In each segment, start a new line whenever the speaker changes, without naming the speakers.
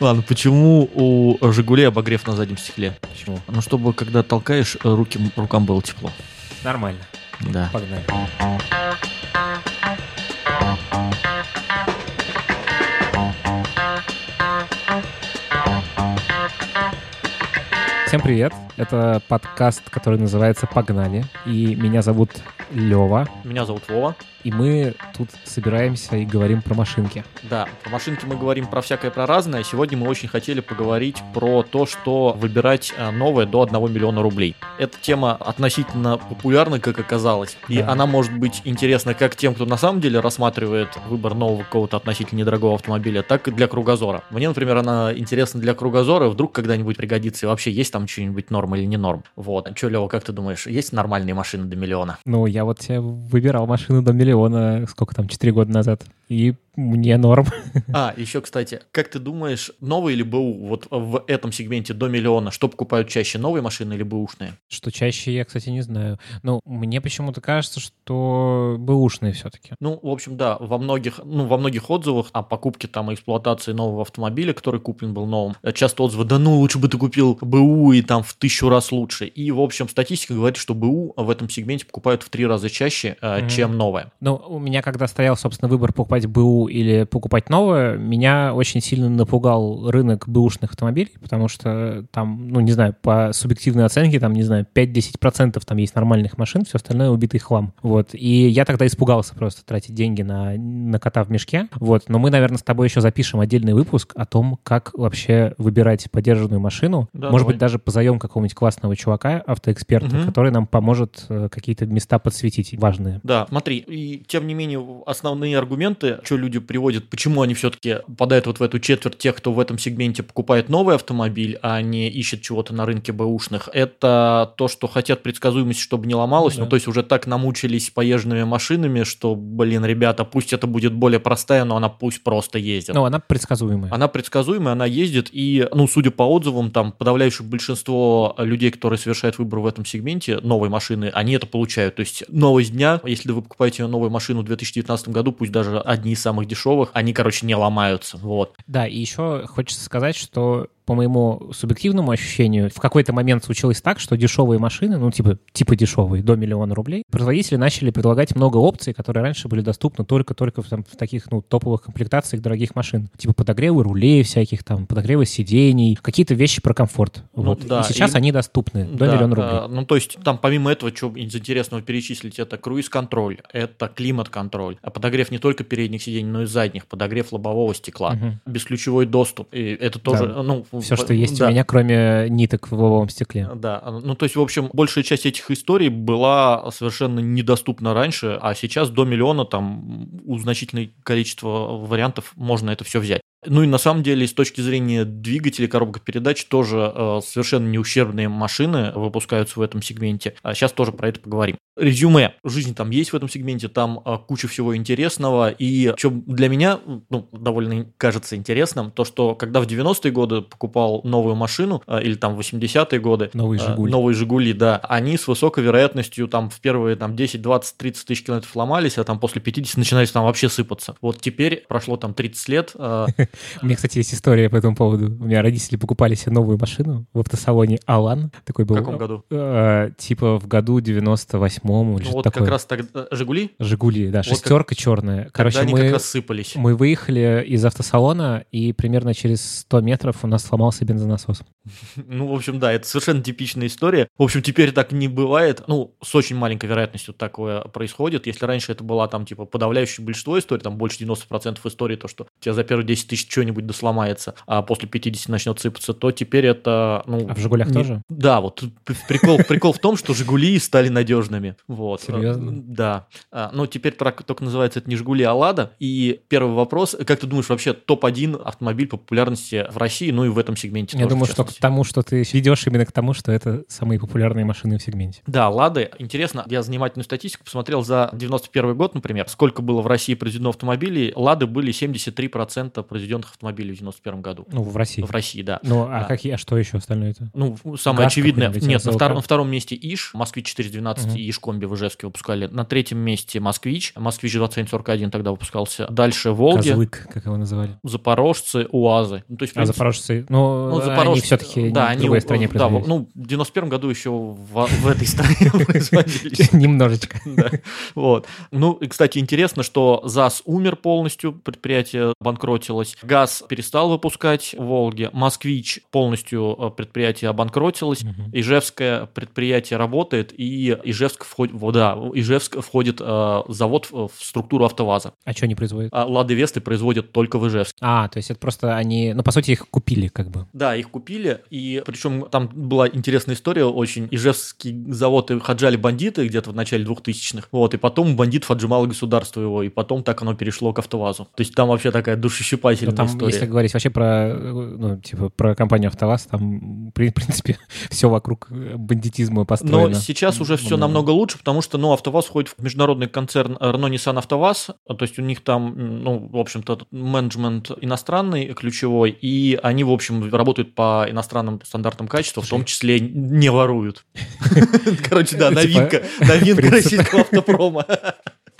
Ладно, почему у Жигулей обогрев на заднем стекле? Почему? Ну, чтобы когда толкаешь, руки, рукам было тепло.
Нормально.
Да.
Погнали. Всем привет! Это подкаст, который называется «Погнали». И меня зовут Лева.
Меня зовут Вова.
И мы тут собираемся и говорим про машинки.
Да, про машинки мы говорим про всякое, про разное. Сегодня мы очень хотели поговорить про то, что выбирать э, новое до 1 миллиона рублей. Эта тема относительно популярна, как оказалось. И
Да.
она может быть интересна как тем, кто на самом деле рассматривает выбор нового какого-то относительно недорогого автомобиля, так и для кругозора. Мне, например, она интересна для кругозора. Вдруг когда-нибудь пригодится. И вообще, есть там что-нибудь норм или не норм? Вот. Че, Лева, как ты думаешь, есть нормальные машины до миллиона?
Ну, я вот себе выбирал машину до миллиона, сколько там, 4 года назад. И мне норм.
А, еще, кстати, как ты думаешь, новые или БУ вот в этом сегменте до миллиона, что покупают чаще, новые машины или бэушные?
Что чаще, я, кстати, не знаю. Но мне почему-то кажется, что бэушные все-таки.
Ну, в общем, да, во многих, ну, во многих отзывах о покупке там и эксплуатации нового автомобиля, который куплен был новым, э, часто отзывы, да ну, лучше бы ты купил БУ и там в тысячу раз лучше. И, в общем, статистика говорит, что БУ в этом сегменте покупают в три раза чаще,
Мгм.
чем новое.
Ну, у меня, когда стоял, собственно, выбор покупать БУ или покупать новое, меня очень сильно напугал рынок бэушных автомобилей, потому что там, ну, не знаю, по субъективной оценке, там, не знаю, 5-10% там есть нормальных машин, все остальное убитый хлам. Вот. И я тогда испугался просто тратить деньги на, на кота в мешке. Вот. Но мы, наверное, с тобой еще запишем отдельный выпуск о том, как вообще выбирать поддержанную машину.
Да,
Может
давай.
быть, даже позовем какого-нибудь классного чувака, автоэксперта,
Мгм.
который нам поможет э, какие-то места подсветить важные.
Да, смотри, и тем не менее основные аргументы, что люди приводят, почему они все-таки попадают вот в эту четверть тех, кто в этом сегменте покупает новый автомобиль, а не ищет чего-то на рынке бэушных, это то, что хотят предсказуемость, чтобы не ломалось,
Да.
ну то есть уже так намучились поезженными машинами, что, блин, ребята, пусть это будет более простая, но она пусть просто ездит.
Ну, она предсказуемая.
Она предсказуемая, она ездит, и, ну, судя по отзывам, там, подавляющее большинство людей, которые совершают выбор в этом сегменте новой машины, они это получают. То есть новость дня, если вы покупаете новую машину в 2019 году, пусть даже одни из самых дешевых, они, короче, не ломаются. Вот.
Да, и еще хочется сказать, что по моему субъективному ощущению, в какой-то момент случилось так, что дешевые машины, ну, типа, типа дешевые, до миллиона рублей, производители начали предлагать много опций, которые раньше были доступны только-только в, там, в таких, ну, топовых комплектациях дорогих машин. Типа подогревы рулей всяких, там, подогревы сидений, какие-то вещи про комфорт.
Ну,
вот.
да,
и сейчас
и-
они доступны до
Да,
миллиона рублей.
а, ну, то есть, там помимо этого, что из интересного перечислить, это круиз-контроль, это климат-контроль, а подогрев не только передних сидений, но и задних, подогрев лобового стекла,
Мгм.
бесключевой доступ, и это тоже,
Да.
ну...
Все,
в-
что есть
да.
у меня, кроме ниток в лобовом стекле.
Да, ну то есть, в общем, большая часть этих историй была совершенно недоступна раньше, а сейчас до миллиона там у значительного количества вариантов можно это все взять. Ну и на самом деле, с точки зрения двигателей, коробок передач, тоже э, совершенно не ущербные машины выпускаются в этом сегменте. А сейчас тоже про это поговорим. Резюме. Жизнь там есть в этом сегменте, там э, куча всего интересного. И что для меня ну, довольно кажется интересным, то, что когда в 90-е годы покупал новую машину, э, или там в 80-е годы,
Новый
э,
«Жигуль».
новые «Жигули», да, они с высокой вероятностью там в первые там 10, 20, 30 тысяч километров ломались, а там после 50 начинались там вообще сыпаться. Вот теперь прошло там 30 лет, э,
У меня, кстати, есть история по этому поводу. У меня родители покупали себе новую машину в автосалоне Алан. Такой
в
был.
каком году?
Э, типа в году 98-м или
Ну, вот
такое.
как раз тогда «Жигули»,
Жигули, да,
Вот как-
шестерка черная. Короче,
они
мы,
как раз сыпались.
мы выехали из автосалона, и примерно через 100 метров у нас сломался бензонасос.
Ну, в общем, да, это совершенно типичная история. В общем, теперь так не бывает. Ну, с очень маленькой вероятностью такое происходит. Если раньше это была там, типа, подавляющее большинство историй, там больше 90% историй, то, что тебя за первые 10 тысяч что-нибудь досломается, а после 50 начнет сыпаться, то теперь это, ну...
А в «Жигулях»
не-
тоже?
Да, вот прикол, прикол в том, что «Жигули» стали надежными. Вот.
Серьезно?
Да. А, Ну, теперь трак- только называется это не «Жигули», а «Лада». И первый вопрос, как ты думаешь, вообще топ-1 автомобиль по популярности в России, ну и в этом сегменте
Я
тоже,
думаю, что к тому, что ты ведешь именно к тому, что это самые популярные машины в сегменте.
Да, Лады. Интересно, я занимательную статистику посмотрел за 91 год, например, сколько было в России произведено автомобилей. Лады были 73% произведено произведенных автомобилей в 91 году.
Ну, в России.
В России, да.
Ну, а
Да.
какие, а что еще остальное это?
Ну, самое
ГАЗ
очевидное. Нет, на втором, на втором месте Иш, Москвич 412
Мгм.
и Иш Комби в Ижевске выпускали. На третьем месте Москвич, Москвич 2741 тогда выпускался. Дальше Волги,
Козлык, как его называли.
Запорожцы, УАЗы. Ну, то есть, в
А
принципе,
запорожцы, ну,
ну,
они
запорожцы,
все-таки
да,
в
они,
другой стране
да, ну, в 91 году еще в, в этой стране производились.
Немножечко.
Вот. Ну, и, кстати, интересно, что ЗАЗ умер полностью, предприятие банкротилось. ГАЗ перестал выпускать Волги. Москвич полностью э, предприятие обанкротилось.
Мгм.
Ижевское предприятие работает, и Ижевск входит, да, Ижевск входит э, завод в, в структуру АвтоВАЗа.
А что они производят?
А Лады Весты производят только в Ижевске.
А, то есть это просто они, ну, по сути, их купили как бы.
Да, их купили, и причем там была интересная история очень. Ижевский завод их отжали бандиты где-то в начале 2000-х, вот, и потом бандитов отжимало государство его, и потом так оно перешло к АвтоВАЗу. То есть там вообще такая
Ну,
душещипательная
там,
история.
если говорить вообще про, ну, типа, про компанию АвтоВАЗ, там, в принципе, все вокруг э, бандитизма построено.
Но сейчас уже все
Много.
намного лучше, потому что, ну, АвтоВАЗ входит в международный концерн Renault Nissan АвтоВАЗ, то есть у них там, ну, в общем-то, менеджмент иностранный, ключевой, и они, в общем, работают по иностранным стандартам качества, в том числе не воруют. Короче, да,
Типа,
новинка, новинка российского автопрома.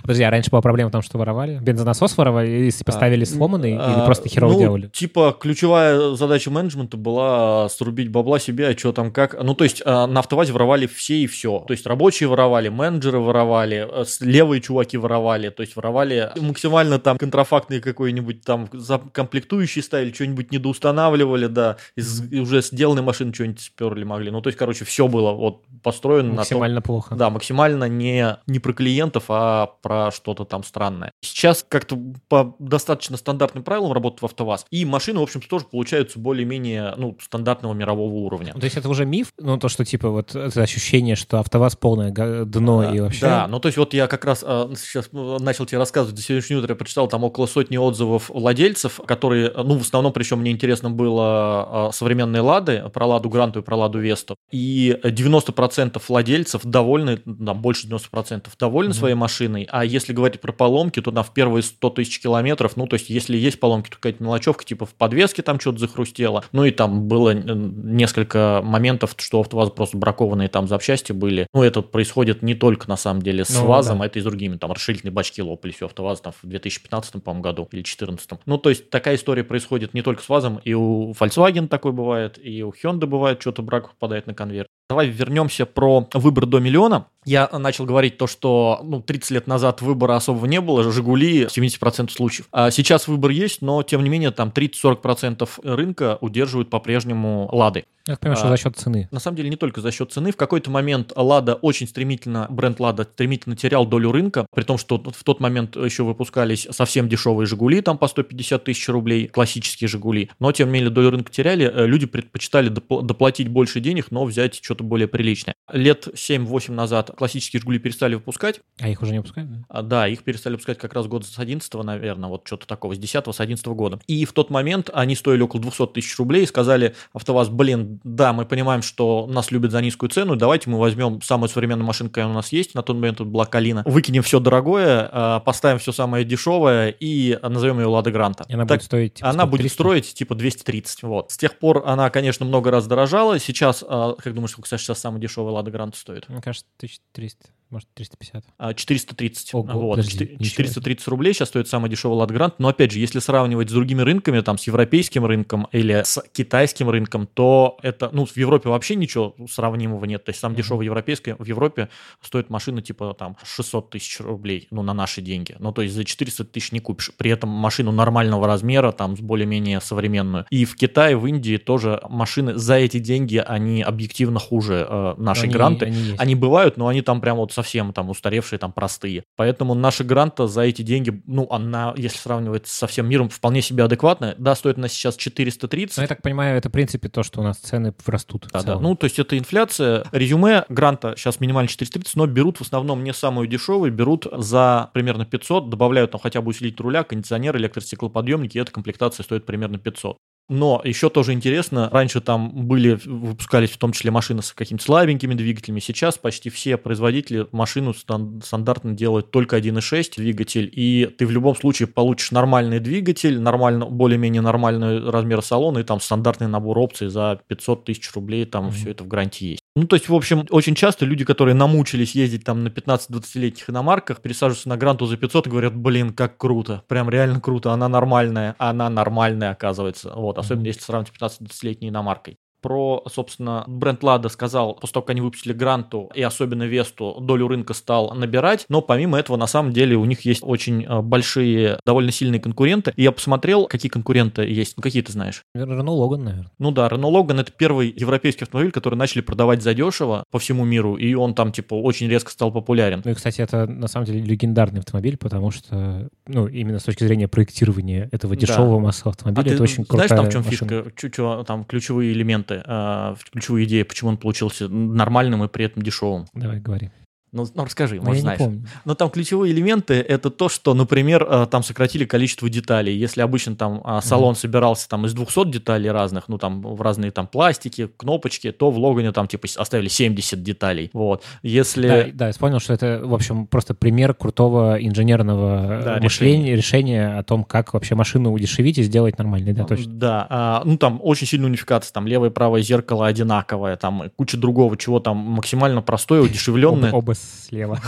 Подожди, а раньше была проблема в том, что воровали? Бензонасос воровали, или если поставили сломанный, или
А,
просто херово
ну,
делали?
Типа, ключевая задача менеджмента была срубить бабла себе, а что там как. Ну, то есть, а, на автовазе воровали все и все. То есть, рабочие воровали, менеджеры воровали, э, левые чуваки воровали. То есть, воровали максимально там контрафактные какой-нибудь там комплектующие ставили, что-нибудь недоустанавливали, да, из уже сделанной машины что-нибудь сперли могли. Ну, то есть, короче, все было вот построено на том,
Максимально плохо.
да, максимально не, не про клиентов, а про что-то там странное. Сейчас как-то по достаточно стандартным правилам работает в АвтоВАЗ. И машины, в общем-то, тоже получаются более-менее ну, стандартного мирового уровня.
То есть это уже миф? Ну, то, что, типа, вот это ощущение, что АвтоВАЗ полное дно и вообще...
Да, ну то есть вот я как раз а, сейчас ну, начал тебе рассказывать, за сегодняшнее утро я прочитал там около сотни отзывов владельцев, которые, ну в основном, причем мне интересно было а, современные Лады, про Ладу Гранту и про Ладу Весту, и 90% владельцев довольны, там больше 90% довольны
Мгм.
своей машиной, а если говорить про поломки, то на в первые 100 тысяч километров, ну то есть если есть поломки, то какая-то мелочевка, типа в подвеске там что-то захрустело, ну и там было э, несколько моментов, что у АвтоВАЗа просто бракованные там запчасти были. Ну, это происходит не только, на самом деле, с
Ну,
ВАЗом,
да.
а это и с другими. Там расширительные бачки лопались у АвтоВАЗа там, в 2015, по-моему, году или 2014. Ну, то есть такая история происходит не только с ВАЗом, и у Volkswagen такой бывает, и у Hyundai бывает, что-то брак попадает на конвейер. Давай вернемся про выбор до миллиона. Я начал говорить то, что ну, 30 лет назад выбора особого не было, «Жигули» в 70% случаев. А сейчас выбор есть, но тем не менее там 30-40% рынка удерживают по-прежнему «Лады».
Я понимаю, что
А,
за счет цены.
На самом деле не только за счет цены. В какой-то момент Лада очень стремительно, бренд Лада стремительно терял долю рынка, при том, что в тот момент еще выпускались совсем дешевые Жигули, там по 150 тысяч рублей, классические Жигули. Но тем не менее долю рынка теряли, э, люди предпочитали допл- доплатить больше денег, но взять что-то более приличное. Лет 7-8 назад классические Жигули перестали выпускать,
А их уже не выпускают? да?
а, Да, их перестали выпускать как раз год с 11 наверное, вот что-то такого, с 10 с 11 года. И в тот момент они стоили около 200 тысяч рублей и сказали АвтоВАЗ, блин, да, мы понимаем, что нас любят за низкую цену, давайте мы возьмем самую современную машину, какая у нас есть, на тот момент это была Калина, выкинем все дорогое, а, поставим все самое дешевое и назовем ее Лада Гранта.
И она
Так
будет стоить... типа,
она будет
300?
строить типа 230. Вот. С тех пор она, конечно, много раз дорожала. Сейчас, а, как думаешь, сколько сейчас самая дешевая Лада Гранта стоит?
Мне кажется, 1300, может, 350.
А, 430.
Ого,
вот.
подожди,
Четы-
ничего
430 рублей сейчас стоит самый дешевый Лад Грант. Но опять же, если сравнивать с другими рынками, там, с европейским рынком или с китайским рынком, то это, ну, в Европе вообще ничего сравнимого нет. То есть самый
Мгм.
дешевый европейский в Европе стоит машина типа там 600 тысяч рублей, ну, на наши деньги. Ну, то есть за 400 тысяч не купишь. При этом машину нормального размера, там, с более-менее современную. И в Китае, в Индии тоже машины за эти деньги, они объективно хуже э, нашей
Они-
гранты.
они есть.
Они бывают, но они там прям вот совсем там устаревшие, там простые. Поэтому наша гранта за эти деньги, ну, она, если сравнивать со всем миром, вполне себе адекватная. Да, стоит она сейчас 430.
Ну, я так понимаю, это в принципе то, что у нас цены растут.
Да, да. Ну, то есть это инфляция. Резюме гранта сейчас минимально 430, но берут в основном не самую дешевую, берут за примерно 500, добавляют там хотя бы усилитель руля, кондиционер, электростеклоподъемники, и эта комплектация стоит примерно 500. Но еще тоже интересно, раньше там были, выпускались в том числе машины с какими-то слабенькими двигателями, сейчас почти все производители машину стандартно делают только 1.6 двигатель, и ты в любом случае получишь нормальный двигатель, нормально, более-менее нормальный размер салона, и там стандартный набор опций за 500 тысяч рублей, там mm-hmm. все это в гарантии есть. Ну, то есть, в общем, очень часто люди, которые намучились ездить там на 15-20-летних иномарках, пересаживаются на Гранту за 500 и говорят, блин, как круто, прям реально круто, она нормальная, она нормальная оказывается. Вот, особенно mm-hmm. если сравнить 15-20-летней иномаркой про, собственно, бренд Лада сказал, после того, как они выпустили Гранту и особенно Весту, долю рынка стал набирать, но помимо этого, на самом деле, у них есть очень э, большие, довольно сильные конкуренты. И я посмотрел, какие конкуренты есть. Ну, какие ты знаешь?
Рено Логан, наверное.
Ну да, Рено Логан это первый европейский автомобиль, который начали продавать задешево по всему миру, и он там, типа, очень резко стал популярен.
Ну и, кстати, это, на самом деле, легендарный автомобиль, потому что, ну, именно с точки зрения проектирования этого дешевого да. массового автомобиля, а это очень крутая
Знаешь, там в чем
машина.
фишка, там ключевые элементы? Элементы, э, ключевую идею, почему он получился нормальным и при этом дешевым.
Давай, говори.
Ну, ну расскажи, может, знаешь. Но там ключевые элементы это то, что, например, э, там сократили количество деталей. Если обычно там а, салон mm-hmm. собирался там из 200 деталей разных, ну там в разные там пластики, кнопочки, то в Логане там типа оставили 70 деталей. Вот. Если...
Да, да, я понял, что это, в общем, просто пример крутого инженерного да, мышления, решения. решения о том, как вообще машину удешевить и сделать нормальной, да, точно.
Да, а, ну там очень сильная унификация, там левое и правое зеркало одинаковое, там куча другого, чего там максимально простое, удешевленное.
Оба слева.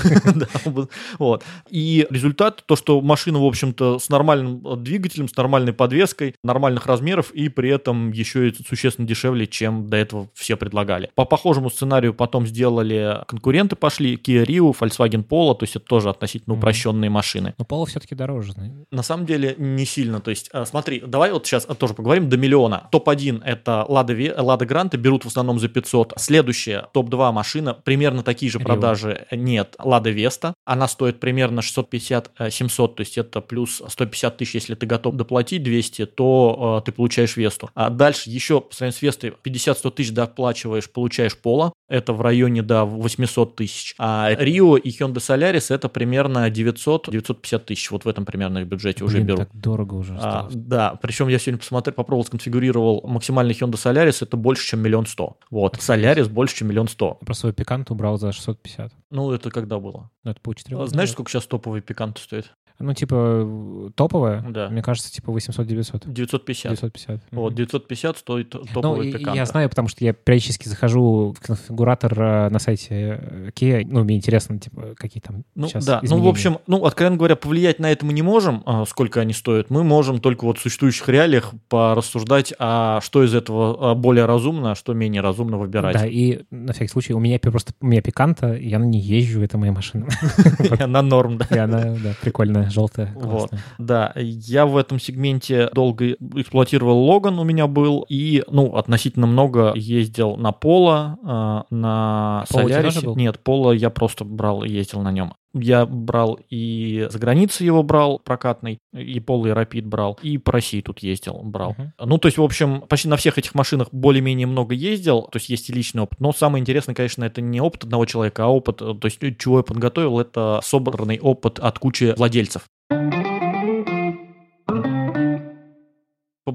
вот. И результат, то, что машина, в общем-то, с нормальным э, двигателем, с нормальной подвеской, нормальных размеров, и при этом еще и существенно дешевле, чем до этого все предлагали. По похожему сценарию потом сделали конкуренты пошли, Kia Rio, Volkswagen Polo, то есть это тоже относительно упрощенные машины.
Но Polo все-таки дороже.
На самом деле не сильно. То есть, э, смотри, давай вот сейчас тоже поговорим до миллиона. Топ-1 это Lada, Lada Granta, берут в основном за 500. Следующая, топ-2 машина, примерно такие же продажи нет Лада Веста. Она стоит примерно 650-700, э, то есть это плюс 150 тысяч, если ты готов доплатить 200, то э, ты получаешь Весту. А дальше еще по сравнению с Вестой 50-100 тысяч доплачиваешь, получаешь Пола. Это в районе до 800 тысяч. А Рио и Hyundai Solaris это примерно 900-950 тысяч. Вот в этом примерно их бюджете Блин, уже беру.
так дорого уже
а, Да, причем я сегодня посмотрел, попробовал, сконфигурировал максимальный Hyundai Solaris, это больше, чем миллион сто. Вот, Solaris больше, чем миллион сто.
Про свой пикант убрал за 650.
Ну, это когда было?
Ну, это по 4
Знаешь, сколько сейчас топовый пикант стоит?
Ну, типа, топовая? Да. Мне кажется, типа 800-900.
950.
950.
Вот, 950 стоит топовый ну, пикант.
Я знаю, потому что я периодически захожу в конфигуратор э, на сайте э, Kia. Ну, мне интересно, типа, какие там
ну,
сейчас
да.
изменения.
Ну, в общем, ну, откровенно говоря, повлиять на это мы не можем, а, сколько они стоят. Мы можем только вот в существующих реалиях порассуждать, а что из этого а, более разумно, а что менее разумно выбирать.
Да, и на всякий случай, у меня просто у меня пиканта, я на ней езжу, это моя машина.
Она норм, да.
И она, да, прикольная желтая,
Вот. Да, я в этом сегменте долго эксплуатировал Логан у меня был, и, ну, относительно много ездил на Поло, э, на Солярисе. Нет, Поло я просто брал и ездил на нем. Я брал и за границей его брал прокатный, и Polo и Rapid брал, и по России тут ездил, брал. Uh-huh. Ну, то есть, в общем, почти на всех этих машинах более-менее много ездил, то есть есть и личный опыт. Но самое интересное, конечно, это не опыт одного человека, а опыт, то есть чего я подготовил, это собранный опыт от кучи владельцев.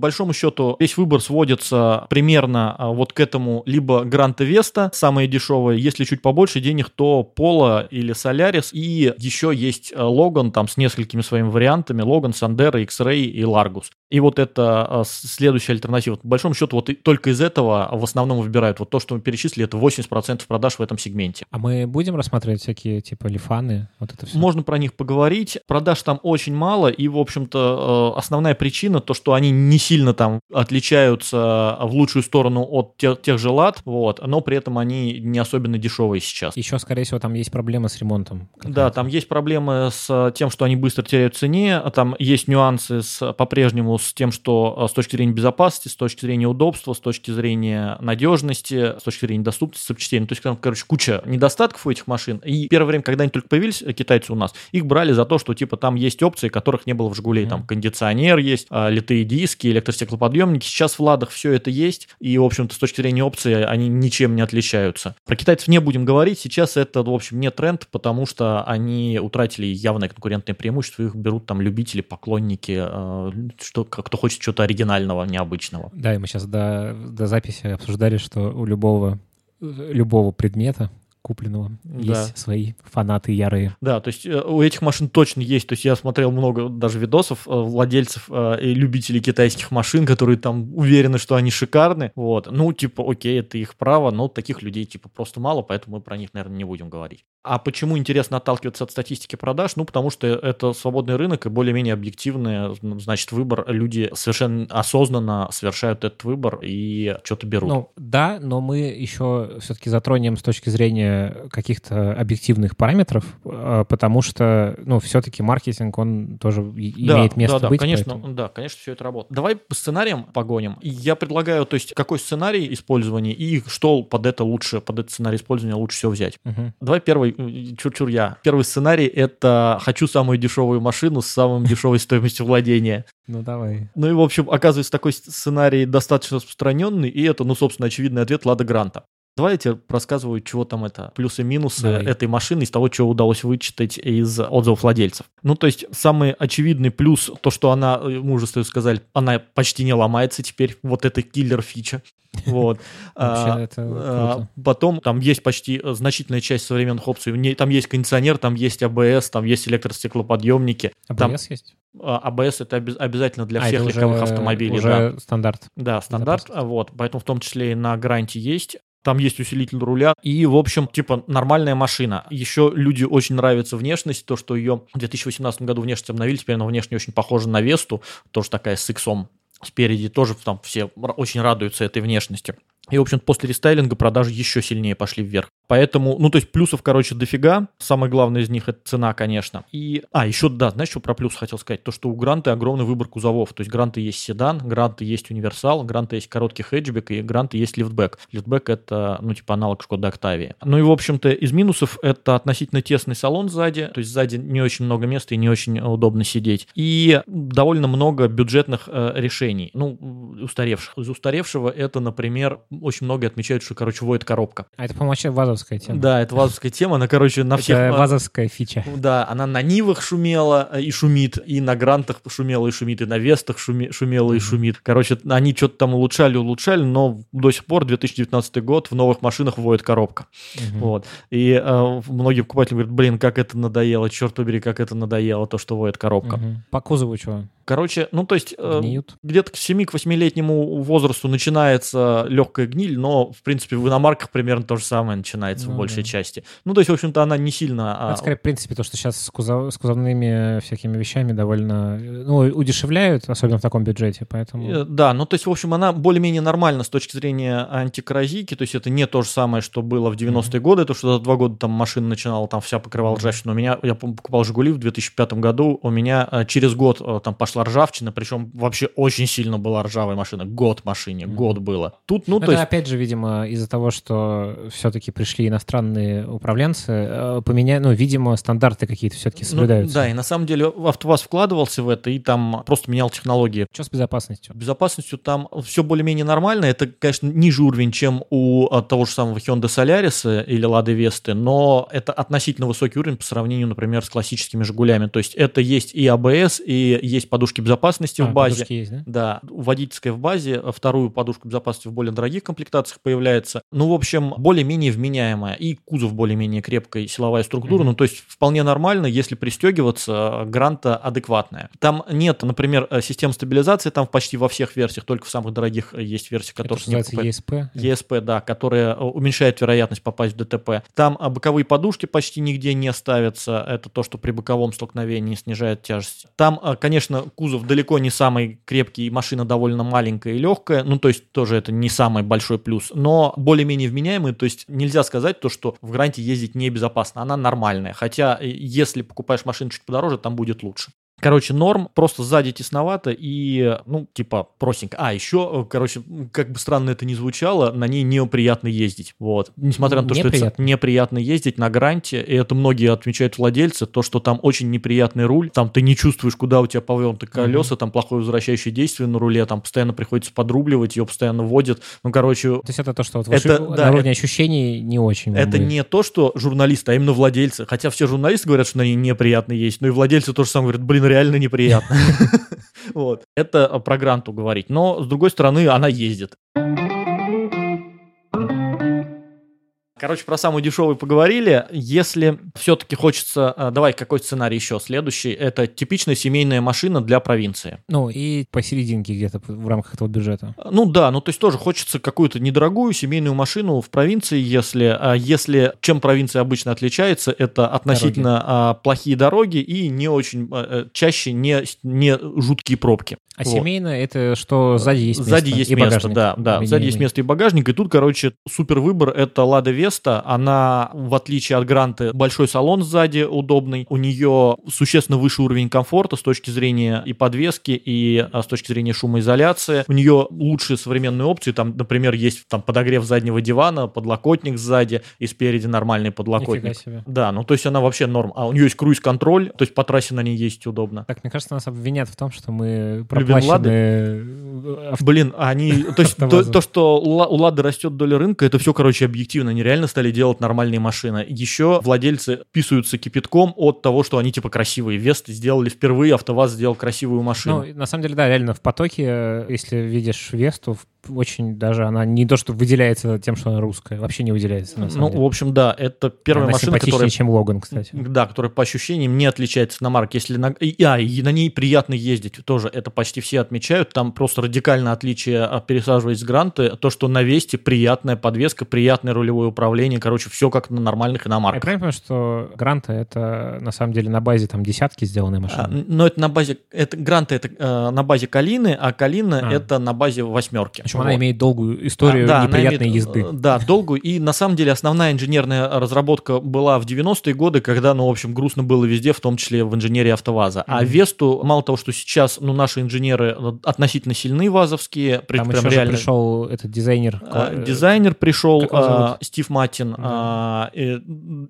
Большому счету, весь выбор сводится примерно а, вот к этому либо Гранта Веста, самое дешевое, если чуть побольше денег, то Поло или Солярис, и еще есть Логан там с несколькими своими вариантами, Логан, Сандеро, X-Ray и Ларгус. И вот это а, следующая альтернатива. По большому счету, вот только из этого в основном выбирают. Вот то, что мы перечислили, это 80% продаж в этом сегменте.
А мы будем рассматривать всякие типа лифаны, вот это все?
Можно про них поговорить. Продаж там очень мало, и, в общем-то, основная причина то, что они не сильно там отличаются в лучшую сторону от тех, тех же лад, вот, но при этом они не особенно дешевые сейчас.
Еще, скорее всего, там есть проблемы с ремонтом.
Да, там есть проблемы с тем, что они быстро теряют в цене, там есть нюансы с, по-прежнему с тем, что а, с точки зрения безопасности, с точки зрения удобства, с точки зрения надежности, с точки зрения доступности запчастей. Ну, то есть, там, короче, куча недостатков у этих машин. И первое время, когда они только появились, э, китайцы у нас, их брали за то, что, типа, там есть опции, которых не было в «Жигулей». Mm-hmm. Там кондиционер есть, а, литые диски, электростеклоподъемники. Сейчас в ладах все это есть, и, в общем-то, с точки зрения опции они ничем не отличаются. Про китайцев не будем говорить, сейчас это, в общем, не тренд, потому что они утратили явное конкурентное преимущество, их берут там любители, поклонники, э, что, кто хочет чего-то оригинального, необычного.
Да, и мы сейчас до, до записи обсуждали, что у любого любого предмета купленного. Да. Есть свои фанаты ярые.
Да, то есть э, у этих машин точно есть. То есть я смотрел много даже видосов э, владельцев э, и любителей китайских машин, которые там уверены, что они шикарны. Вот. Ну, типа, окей, это их право, но таких людей типа просто мало, поэтому мы про них, наверное, не будем говорить. А почему интересно отталкиваться от статистики продаж? Ну, потому что это свободный рынок и более-менее объективный, значит, выбор. Люди совершенно осознанно совершают этот выбор и что-то берут.
Ну, да, но мы еще все-таки затронем с точки зрения каких-то объективных параметров, а, потому что, ну, все-таки маркетинг, он тоже да, имеет место
да, да,
быть.
Конечно,
поэтому...
да, конечно, все это работает. Давай по сценариям погоним. Я предлагаю, то есть, какой сценарий использования и что под это лучше, под этот сценарий использования лучше всего взять. Угу. Давай первый чур-чур я. Первый сценарий — это «хочу самую дешевую машину с самой дешевой стоимостью владения».
Ну, давай.
Ну и, в общем, оказывается, такой сценарий достаточно распространенный, и это, ну, собственно, очевидный ответ Лада Гранта. Давай я тебе рассказываю, чего там это, плюсы-минусы Давай. этой машины, из того, что удалось вычитать из отзывов владельцев. Ну, то есть, самый очевидный плюс, то, что она, мы уже сказали, она почти не ломается теперь, вот это киллер-фича. Вот.
А, а,
потом там есть почти значительная часть современных опций. Там есть кондиционер, там есть АБС, там есть электростеклоподъемники.
АБС есть?
АБС это обязательно для а, всех легковых автомобилей.
Уже да. стандарт.
Да, стандарт. Вот, поэтому в том числе и на гранте есть. Там есть усилитель руля. И, в общем, типа, нормальная машина. Еще люди очень нравится внешность. То, что ее в 2018 году внешность обновили. Теперь она внешне очень похожа на Весту. Тоже такая с иксом спереди. Тоже там все очень радуются этой внешности. И, в общем после рестайлинга продажи еще сильнее пошли вверх. Поэтому, ну, то есть плюсов, короче, дофига. Самое главное из них это цена, конечно. И, а, еще, да, знаешь, что про плюс хотел сказать? То, что у Гранта огромный выбор кузовов. То есть Гранта есть седан, Гранта есть универсал, Гранта есть короткий хэтчбэк и Гранта есть лифтбэк. Лифтбэк это, ну, типа аналог Шкода Октавии. Ну и, в общем-то, из минусов это относительно тесный салон сзади. То есть сзади не очень много места и не очень удобно сидеть. И довольно много бюджетных э, решений. Ну, устаревших. Из устаревшего это, например, очень многие отмечают, что, короче, воет коробка.
А это, по-моему, вообще вазовская тема.
Да, это вазовская тема, она, короче, на всех... Это
вазовская фича.
Да, она на Нивах шумела и шумит, и на Грантах шумела и шумит, и на Вестах шуми... шумела и шумит. Короче, они что-то там улучшали, улучшали, но до сих пор, 2019 год, в новых машинах воет коробка. Вот. И э, многие покупатели говорят, блин, как это надоело, черт побери, как это надоело, то, что воет коробка.
По кузову чего?
Короче, ну то есть э, где-то к 7-8-летнему возрасту начинается легкая гниль, но в принципе в иномарках примерно то же самое начинается ну, в большей да. части. Ну то есть, в общем-то, она не сильно...
А... Это скорее, в принципе, то, что сейчас с, кузов... с кузовными всякими вещами довольно ну, удешевляют, особенно в таком бюджете, поэтому...
Э, да, ну то есть, в общем, она более-менее нормальна с точки зрения антикоррозийки, то есть это не то же самое, что было в 90-е mm-hmm. годы, то, что за два года там машина начинала, там вся покрывала ржавчину. У меня, я покупал «Жигули» в 2005 году, у меня э, через год там пошла ржавчина, причем вообще очень сильно была ржавая машина. Год машине, mm-hmm. год было. Тут, ну,
Это
то есть...
опять же, видимо, из-за того, что все-таки пришли иностранные управленцы, э, поменяли, ну, видимо, стандарты какие-то все-таки ну, соблюдаются.
Ну, да, и на самом деле АвтоВАЗ вкладывался в это и там просто менял технологии.
Что с безопасностью?
Безопасностью там все более-менее нормально. Это, конечно, ниже уровень, чем у того же самого Hyundai Solaris или Lada Vesta, но это относительно высокий уровень по сравнению, например, с классическими «Жигулями». То есть это есть и АБС, и есть подушки безопасности а, в базе.
Есть, да?
да, водительская в базе, вторую подушку безопасности в более дорогих комплектациях появляется. Ну, в общем, более-менее вменяемая. И кузов более-менее крепкая, силовая структура. Mm-hmm. Ну, то есть вполне нормально, если пристегиваться, гранта адекватная. Там нет, например, систем стабилизации, там почти во всех версиях, только в самых дорогих есть версии, которые...
Это называется ESP?
ESP, да, которая уменьшает вероятность попасть в ДТП. Там боковые подушки почти нигде не ставятся. Это то, что при боковом столкновении снижает тяжесть. Там, конечно, кузов далеко не самый крепкий, машина довольно маленькая и легкая, ну, то есть тоже это не самый большой плюс, но более-менее вменяемый, то есть нельзя сказать то, что в Гранте ездить небезопасно, она нормальная, хотя э, если покупаешь машину чуть подороже, там будет лучше. Короче, норм, просто сзади тесновато и, ну, типа, простенько. А, еще, короче, как бы странно это ни звучало, на ней неприятно ездить. Вот. Несмотря на то, неприятно. что это неприятно ездить на гранте, и это многие отмечают владельцы, то, что там очень неприятный руль, там ты не чувствуешь, куда у тебя повернуты колеса, mm-hmm. там плохое возвращающее действие на руле, там постоянно приходится подрубливать, ее постоянно водят. Ну, короче...
То есть это то, что вот это, да, на уровне это, ощущений не очень.
Это будет. не то, что журналисты, а именно владельцы. Хотя все журналисты говорят, что на ней неприятно есть, но и владельцы тоже самое говорят, блин, реально неприятно. Вот. Это про гранту говорить. Но, с другой стороны, она ездит. Короче, про самую дешевую поговорили. Если все-таки хочется... Э, давай, какой сценарий еще следующий? Это типичная семейная машина для провинции.
Ну, и посерединке где-то в рамках этого бюджета.
Ну да, ну то есть тоже хочется какую-то недорогую семейную машину в провинции, если... А если чем провинция обычно отличается, это относительно дороги. А, плохие дороги и не очень... А, чаще не, не жуткие пробки.
А вот. семейная это что сзади есть место?
Сзади есть место, багажник. да. да. Сзади есть место и багажник. И тут, короче, супер выбор это Лада Веста. Она, в отличие от Гранты, большой салон сзади удобный. У нее существенно выше уровень комфорта с точки зрения и подвески, и а, с точки зрения шумоизоляции. У нее лучшие современные опции. Там, например, есть там подогрев заднего дивана, подлокотник сзади и спереди нормальный подлокотник. Себе. Да, ну то есть она вообще норм. А у нее есть круиз-контроль, то есть по трассе на ней есть удобно.
Так, мне кажется, нас обвинят в том, что мы проплаченные...
Авто... Блин, они... То есть то, то, что у Лады растет доля рынка, это все, короче, объективно. Они реально стали делать нормальные машины. Еще владельцы писаются кипятком от того, что они типа красивые. Весты сделали впервые, АвтоВАЗ сделал красивую машину.
Ну, на самом деле, да, реально в потоке, если видишь Весту, очень даже она не то, что выделяется тем, что она русская, вообще не выделяется. На самом
ну,
деле.
в общем, да, это первая она машина, которая...
чем Логан, кстати.
Да, которая по ощущениям не отличается на марке. Если на... А, и на ней приятно ездить тоже, это почти все отмечают. Там просто радикальное отличие, а, пересаживаясь с Гранты, то, что на Весте приятная подвеска, приятное рулевое управление, короче, все как на нормальных иномарках.
Я правильно понимаю, что Гранта это на самом деле на базе там десятки сделанная машина? А,
но это на базе... Это, Гранта это э, на базе Калины, а Калина а. это на базе восьмерки.
Причем вот. она имеет долгую историю да, неприятной имеет, езды. Э,
да, долгую. И на самом деле основная инженерная разработка была в 90-е годы, когда, ну, в общем, грустно было везде, в том числе в инженерии АвтоВАЗа. Mm-hmm. А Весту, мало того, что сейчас, ну, наши инженеры э, относительно сильны вазовские.
Там прям еще реально... пришел этот дизайнер.
А, дизайнер пришел, а, Стив Маттин. Mm-hmm. А, и,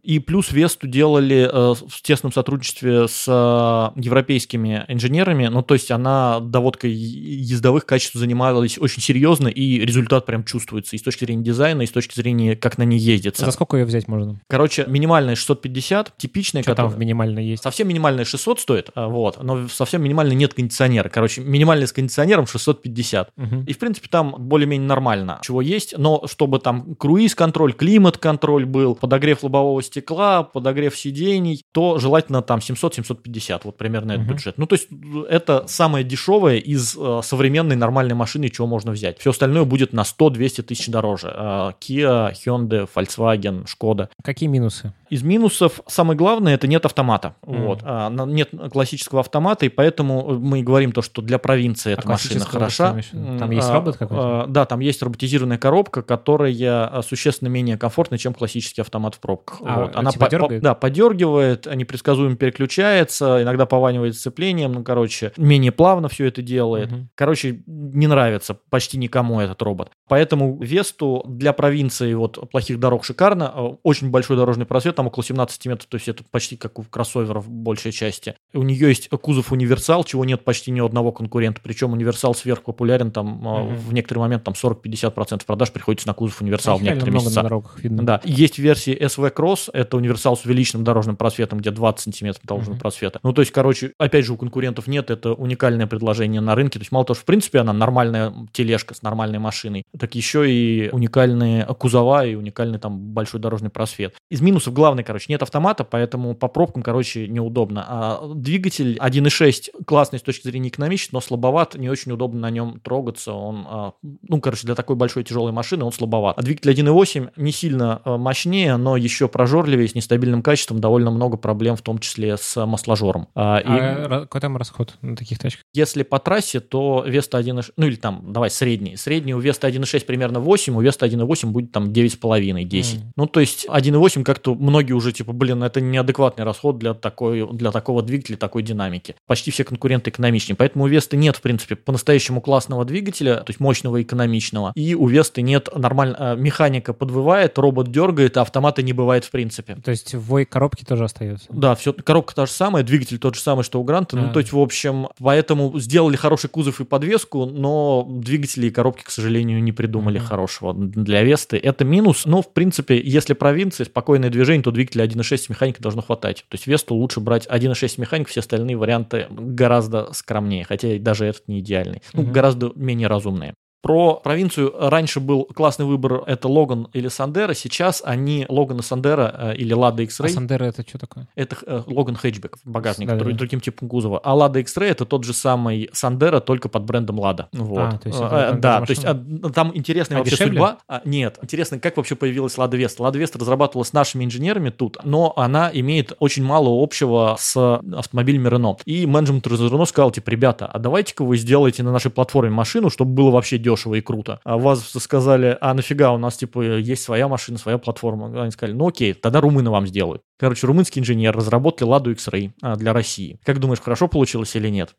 и плюс Весту делали а, в тесном сотрудничестве с а, европейскими инженерами. Ну, то есть она доводкой ездовых качеств занималась очень серьезно, и результат прям чувствуется и с точки зрения дизайна, и с точки зрения, как на ней ездится.
За сколько ее взять можно?
Короче, минимальная 650, типичная.
Что которая... там в минимальной есть?
Совсем минимальная 600 стоит, а, вот, но совсем минимальной нет кондиционера. Короче, минимальная с кондиционером 650. Угу. И, в принципе, там более-менее нормально, чего есть, но чтобы там круиз-контроль, климат-контроль был, подогрев лобового стекла, подогрев сидений, то желательно там 700-750, вот примерно угу. этот бюджет. Ну, то есть это самое дешевое из э, современной нормальной машины, чего можно взять. Все остальное будет на на 100-200 тысяч дороже. А, Kia, Hyundai, Volkswagen, Skoda.
Какие минусы?
Из минусов самое главное это нет автомата. Mm. Вот. А, нет классического автомата, и поэтому мы говорим то, что для провинции эта а машина хороша.
Там есть робот какой-то?
Да, там есть роботизированная коробка, которая существенно менее комфортная, чем классический автомат в пробках.
А, вот. Она типа по,
по, да, подергивает, непредсказуемо переключается, иногда пованивает сцеплением, ну, короче, менее плавно все это делает. Mm-hmm. Короче, не нравится почти никому этот робот. Поэтому Весту для провинции вот плохих дорог шикарно. Э, очень большой дорожный просвет, там около 17 метров, то есть это почти как у кроссоверов в большей части. У нее есть кузов универсал, чего нет почти ни одного конкурента. Причем универсал сверхпопулярен, там mm-hmm. в некоторый момент там 40-50% продаж приходится на кузов универсал в некоторые
много месяца. На дорогах видно.
Да. Есть версии SV Cross, это универсал с увеличенным дорожным просветом, где 20 сантиметров дорожного mm-hmm. просвета. Ну, то есть, короче, опять же, у конкурентов нет, это уникальное предложение на рынке. То есть, мало того, что в принципе она нормальная тележка с нормальной машиной, так еще и уникальные кузова и уникальный там большой дорожный просвет. Из минусов главный, короче, нет автомата, поэтому по пробкам, короче, неудобно. А двигатель 1.6 классный с точки зрения экономичности, но слабоват, не очень удобно на нем трогаться. Он, а, ну, короче, для такой большой тяжелой машины он слабоват. А двигатель 1.8 не сильно а, мощнее, но еще прожорливее, с нестабильным качеством, довольно много проблем, в том числе с масложором.
А, и... а какой там расход на таких тачках?
Если по трассе, то Веста 1.6, ну или там, давай, средний. Средний у Веста 1.6 примерно 8, у Веста 1.8 будет там 9,5-10. Mm. Ну, то есть 1.8 как-то многие многие уже типа, блин, это неадекватный расход для, такой, для такого двигателя, такой динамики. Почти все конкуренты экономичнее. Поэтому у Весты нет, в принципе, по-настоящему классного двигателя, то есть мощного экономичного. И у Весты нет нормально, э, механика подвывает, робот дергает, а автомата не бывает в принципе.
То есть вой коробки тоже остается?
Да, все, коробка та же самая, двигатель тот же самый, что у Гранта. Ну, а. Ну, то есть, в общем, поэтому сделали хороший кузов и подвеску, но двигатели и коробки, к сожалению, не придумали mm-hmm. хорошего для Весты. Это минус, но, в принципе, если провинция, спокойное движение, то двигателя 1.6 механика должно хватать. То есть Весту лучше брать 1.6 механик, все остальные варианты гораздо скромнее, хотя даже этот не идеальный. Ну, mm-hmm. гораздо менее разумные. Про провинцию раньше был классный выбор, это Логан или Сандера. Сейчас они Логан и Сандера э, или Лада X-Ray. А
Сандера это что такое?
Это э, Логан хэтчбэк, багажник, да, друг, да. другим типом кузова. А Лада X-Ray это тот же самый Сандера, только под брендом Лада. Вот. А, то есть а, да, то есть а, там интересная а вообще дешевле? судьба. А, нет, интересно, как вообще появилась Лада Веста. Лада Веста разрабатывалась нашими инженерами тут, но она имеет очень мало общего с автомобилями Renault. И менеджмент Renault сказал, типа, ребята, а давайте-ка вы сделаете на нашей платформе машину, чтобы было вообще дешево дешево и круто. А вас сказали, а нафига у нас, типа, есть своя машина, своя платформа. Они сказали, ну окей, тогда румыны вам сделают. Короче, румынский инженер разработали Ладу X-Ray а, для России. Как думаешь, хорошо получилось или нет?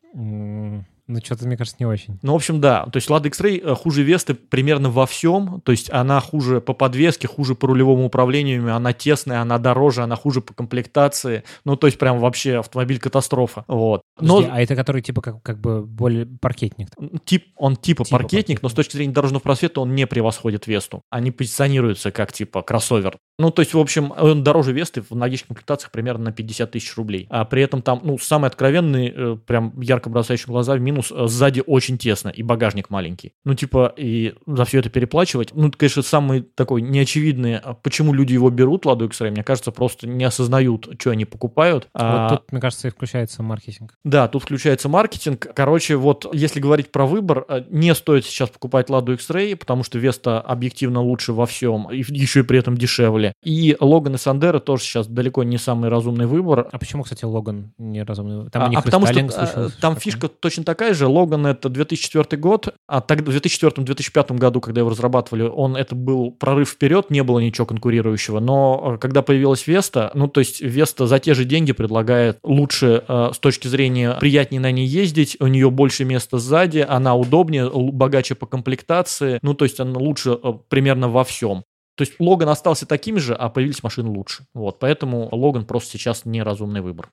Ну, что-то, мне кажется, не очень.
Ну, в общем, да. То есть Lada X-Ray э, хуже Весты примерно во всем. То есть она хуже по подвеске, хуже по рулевому управлению, она тесная, она дороже, она хуже по комплектации. Ну, то есть прям вообще автомобиль катастрофа. Вот.
Но... Подожди, а это который типа как, как бы более паркетник?
Тип, он типа, типа паркетник, паркетник, но с точки зрения дорожного просвета он не превосходит Весту. Они позиционируются как типа кроссовер. Ну, то есть, в общем, он дороже Весты в многих комплектациях примерно на 50 тысяч рублей. А при этом там, ну, самый откровенный, э, прям ярко бросающий глаза в минус, э, сзади очень тесно и багажник маленький. Ну, типа, и за все это переплачивать. Ну, это, конечно, самый такой неочевидный, а почему люди его берут, Ладу X-Ray, мне кажется, просто не осознают, что они покупают.
Вот а... тут, мне кажется, и включается маркетинг.
Да, тут включается маркетинг. Короче, вот если говорить про выбор, э, не стоит сейчас покупать Ладу X-Ray, потому что Веста объективно лучше во всем, и еще и при этом дешевле дешевле. И Логан и Сандера тоже сейчас далеко не самый разумный выбор.
А почему, кстати, Логан не разумный?
Там а, а потому что а, там фишка точно такая же. Логан это 2004 год, а тогда в 2004-2005 году, когда его разрабатывали, он это был прорыв вперед, не было ничего конкурирующего. Но э, когда появилась Веста, ну то есть Веста за те же деньги предлагает лучше э, с точки зрения приятнее на ней ездить, у нее больше места сзади, она удобнее, богаче по комплектации, ну то есть она лучше э, примерно во всем. То есть Логан остался таким же, а появились машины лучше. Вот, поэтому Логан просто сейчас неразумный выбор.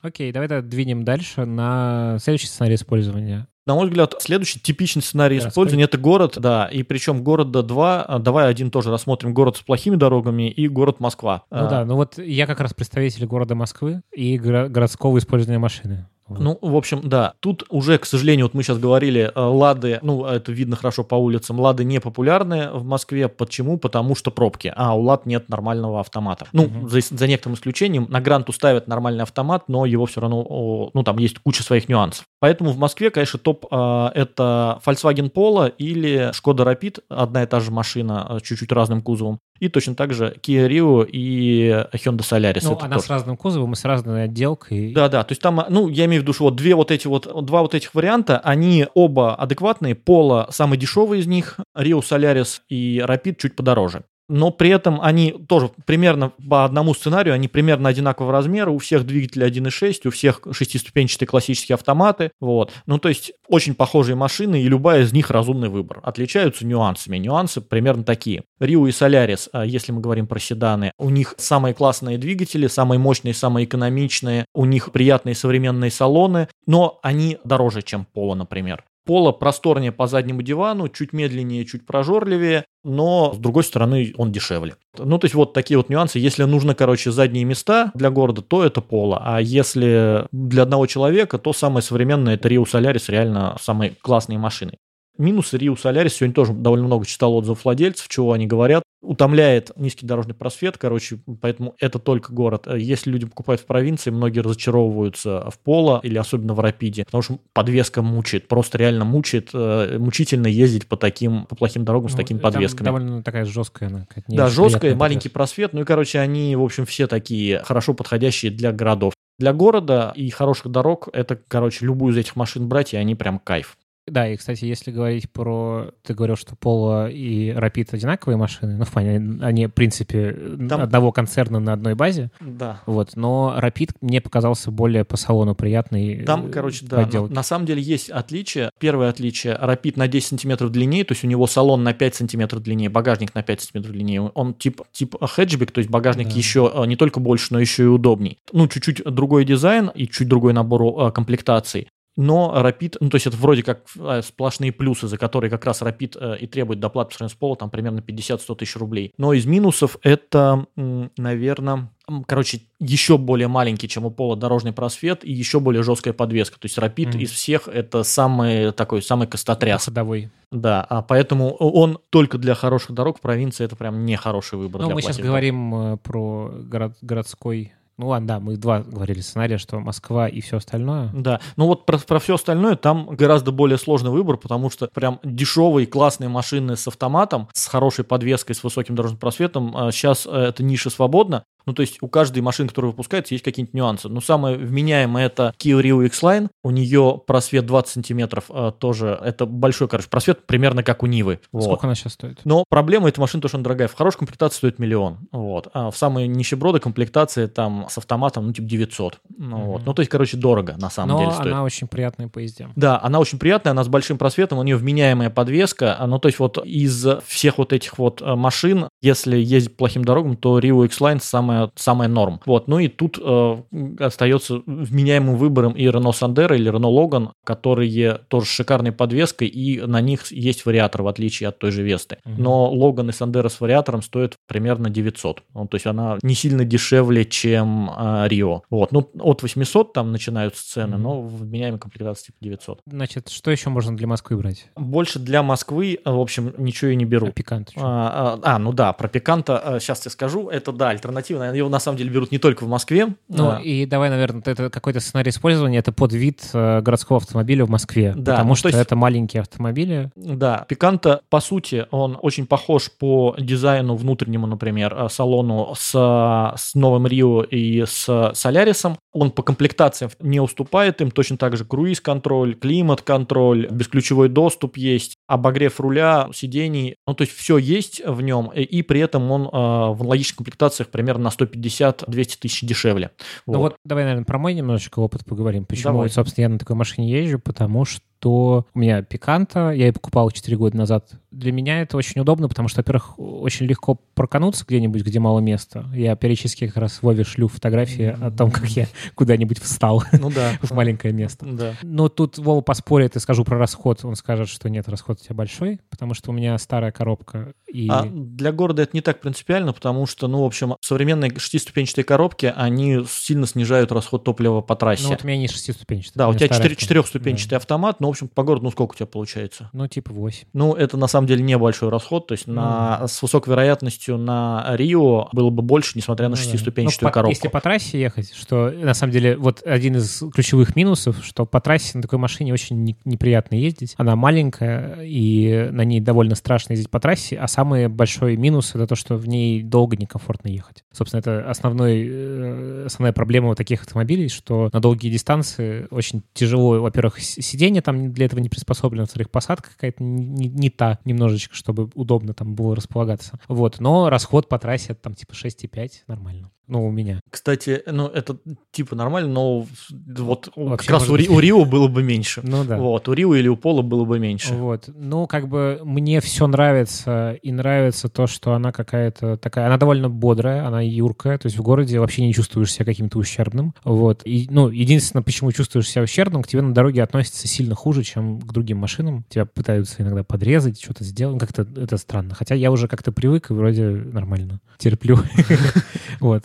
Окей, давай тогда двинем дальше на следующий сценарий использования.
На мой взгляд, следующий типичный сценарий да, использования это город, да, и причем города два. А, давай один тоже рассмотрим город с плохими дорогами и город Москва.
Ну а, да, ну вот я как раз представитель города Москвы и городского использования машины.
Ну, в общем, да. Тут уже, к сожалению, вот мы сейчас говорили, э, лады, ну, это видно хорошо по улицам, лады не популярны в Москве. Почему? Потому что пробки. А у лад нет нормального автомата. Ну, угу. за, за некоторым исключением, на гранту ставят нормальный автомат, но его все равно, ну, там есть куча своих нюансов. Поэтому в Москве, конечно, топ э, это Volkswagen Polo или Skoda Rapid, одна и та же машина, э, чуть-чуть разным кузовом. И точно так же Kia Rio и Hyundai Solaris.
Ну, она тоже. с разным кузовом и с разной отделкой.
Да-да, то есть там, ну, я имею в виду, что вот две вот эти вот, два вот этих варианта, они оба адекватные. Polo самый дешевый из них, Rio Solaris и Rapid чуть подороже но при этом они тоже примерно по одному сценарию, они примерно одинакового размера, у всех двигатели 1.6, у всех шестиступенчатые классические автоматы, вот. Ну, то есть очень похожие машины, и любая из них разумный выбор. Отличаются нюансами. Нюансы примерно такие. Rio и Solaris, а, если мы говорим про седаны, у них самые классные двигатели, самые мощные, самые экономичные, у них приятные современные салоны, но они дороже, чем Polo, например. Поло просторнее по заднему дивану, чуть медленнее, чуть прожорливее, но, с другой стороны, он дешевле. Ну, то есть вот такие вот нюансы. Если нужно, короче, задние места для города, то это Поло. А если для одного человека, то самое современное это Rio Solaris, реально самые классные машины. Минусы Rio Solaris сегодня тоже довольно много читал отзывов владельцев, чего они говорят утомляет низкий дорожный просвет, короче, поэтому это только город. Если люди покупают в провинции, многие разочаровываются в Поло или особенно в Рапиде, потому что подвеска мучает, просто реально мучает, э, мучительно ездить по таким, по плохим дорогам с ну, такими подвесками.
довольно такая жесткая она.
Да, жесткая, маленький просвет, ну и, короче, они, в общем, все такие хорошо подходящие для городов. Для города и хороших дорог это, короче, любую из этих машин брать, и они прям кайф.
Да, и, кстати, если говорить про... Ты говорил, что Polo и Rapid одинаковые машины, ну, в плане, они, в принципе, Там... одного концерна на одной базе.
Да.
Вот, но Rapid мне показался более по салону приятный
Там, э, короче, да, на, на самом деле есть отличие. Первое отличие, Rapid на 10 сантиметров длиннее, то есть у него салон на 5 сантиметров длиннее, багажник на 5 сантиметров длиннее. Он тип, тип хэтчбек, то есть багажник да. еще э, не только больше, но еще и удобней. Ну, чуть-чуть другой дизайн и чуть другой набор э, комплектаций но Rapid, ну, то есть это вроде как э, сплошные плюсы, за которые как раз Rapid э, и требует доплат по с Polo, там примерно 50-100 тысяч рублей. Но из минусов это, наверное, короче, еще более маленький, чем у Пола дорожный просвет и еще более жесткая подвеска. То есть Rapid mm. из всех это самый такой, самый костотряс.
Ходовой.
Да, а поэтому он только для хороших дорог в провинции это прям не хороший выбор.
Ну, мы сейчас говорим э, про город, городской ну ладно, да, мы два говорили сценария, что Москва и все остальное.
Да, ну вот про, про все остальное там гораздо более сложный выбор, потому что прям дешевые классные машины с автоматом, с хорошей подвеской, с высоким дорожным просветом, сейчас а, э, эта ниша свободна, ну, то есть у каждой машины, которая выпускается, есть какие-нибудь нюансы. Но самое вменяемое это Kia Rio X-Line. У нее просвет 20 сантиметров э, тоже. Это большой, короче, просвет примерно как у Нивы.
Вот. Сколько она сейчас стоит?
Но проблема этой машины то, что она дорогая. В хорошей комплектации стоит миллион. Вот. А в самой нищеброды комплектации там с автоматом, ну, типа 900. Ну, mm-hmm. вот. ну то есть, короче, дорого на самом
Но
деле
стоит. она очень приятная по езде.
Да, она очень приятная, она с большим просветом, у нее вменяемая подвеска. Ну, то есть вот из всех вот этих вот э, машин, если ездить по плохим дорогам, то Rio X-Line самая, самая норм. Вот. Ну и тут э, остается вменяемым выбором и Renault Sandero или Renault Logan, которые тоже с шикарной подвеской, и на них есть вариатор, в отличие от той же Весты. Но Logan и Sandero с вариатором стоят примерно 900. Ну, то есть она не сильно дешевле, чем э, Rio. Вот. Ну, от 800 там начинаются цены, угу. но вменяемая комплектация типа 900.
Значит, что еще можно для Москвы брать?
Больше для Москвы, в общем, ничего и не беру. А
пикант?
А, а, а, ну да, про пиканта сейчас я скажу. Это, да, альтернатива. Его на самом деле берут не только в Москве.
Ну а... и давай, наверное, это какой-то сценарий использования, это под вид э, городского автомобиля в Москве, да, потому ну, что есть... это маленькие автомобили.
Да, Пиканта, по сути, он очень похож по дизайну внутреннему, например, э, салону с, с новым Рио и с Солярисом. Он по комплектациям не уступает им, точно так же круиз-контроль, климат-контроль, бесключевой доступ есть, обогрев руля, сидений, ну то есть все есть в нем, и, и при этом он э, в аналогичных комплектациях примерно на 150 200 тысяч дешевле.
Вот. Ну вот давай, наверное, про мой немножечко опыт поговорим. Почему, давай. собственно, я на такой машине езжу, потому что что у меня пиканта, я ее покупал 4 года назад. Для меня это очень удобно, потому что, во-первых, очень легко прокануться где-нибудь, где мало места. Я периодически как раз Вове шлю фотографии о том, как я куда-нибудь встал ну, да. в маленькое место.
Да.
Но тут Вова поспорит и скажу про расход. Он скажет, что нет, расход у тебя большой, потому что у меня старая коробка. И...
А для города это не так принципиально, потому что, ну, в общем, современные шестиступенчатые коробки, они сильно снижают расход топлива по трассе. Ну,
вот у меня не шестиступенчатый.
Да, у тебя четырехступенчатый да. автомат, но в общем, по городу, ну, сколько у тебя получается?
Ну, типа 8.
Ну, это на самом деле небольшой расход, то есть mm. на, с высокой вероятностью на Рио было бы больше, несмотря на ну, шестиступенчатую ну, коробку.
Если по трассе ехать, что на самом деле вот один из ключевых минусов, что по трассе на такой машине очень не, неприятно ездить. Она маленькая, и на ней довольно страшно ездить по трассе, а самый большой минус — это то, что в ней долго некомфортно ехать. Собственно, это основной, э, основная проблема вот таких автомобилей, что на долгие дистанции очень тяжело, во-первых, сиденье там для этого не приспособлено, во-вторых, посадка какая-то не, не та немножечко, чтобы удобно там было располагаться. Вот, но расход по трассе там типа 6,5 нормально. Ну, у меня.
Кстати, ну, это типа нормально, но вот Вообще, как раз у, у Рио было бы меньше.
Ну да.
Вот, у Рио или у Пола было бы меньше.
Вот. Ну, как бы мне все нравится, и нравится то, что она какая-то такая, она довольно бодрая, она юркая, то есть в городе вообще не чувствуешь себя каким-то ущербным. Вот. И, ну, единственное, почему чувствуешь себя ущербным, к тебе на дороге относятся сильно хуже, чем к другим машинам. Тебя пытаются иногда подрезать, что-то сделать. Ну, как-то это странно. Хотя я уже как-то привык и вроде нормально. Терплю. Вот.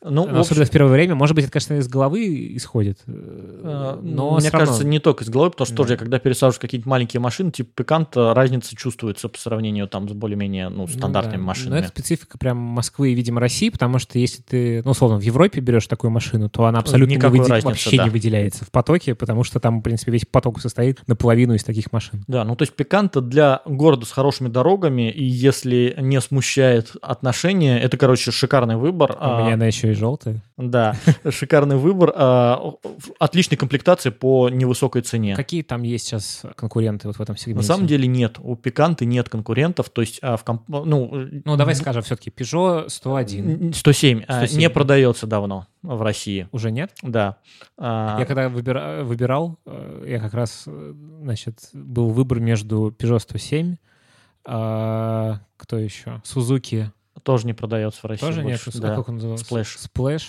Ну, Особенно общем... в первое время. Может быть, это, конечно, из головы исходит.
Э, но Мне кажется, равно... не только из головы, потому что да. тоже, я когда пересаживаюсь какие-то маленькие машины, типа Пиканта, разница чувствуется по сравнению там с более-менее ну, стандартными ну, да. машинами.
Но это специфика прям Москвы и, видимо, России, потому что если ты, ну, условно, в Европе берешь такую машину, то она абсолютно не выде... разницы, вообще да. не выделяется в потоке, потому что там, в принципе, весь поток состоит наполовину из таких машин.
Да, ну то есть Пиканта для города с хорошими дорогами, и если не смущает отношения, это, короче, шикарный выбор.
У а... меня она еще весь желтый.
Да, шикарный выбор. а, Отличной комплектации по невысокой цене.
Какие там есть сейчас конкуренты вот в этом сегменте?
На самом деле нет. У Пиканты нет конкурентов. То есть а, в комп- ну,
Ну, давай скажем все-таки, Peugeot 101
107, а,
107.
не продается давно в России.
уже нет?
Да. А,
Я когда выбира- выбирал, э, я как раз, э, значит, был выбор между Peugeot 107, а, кто еще? Suzuki
Тоже не продается в России.
тоже нет?
больше.
А
Да.
как он назывался?
Splash.
Splash.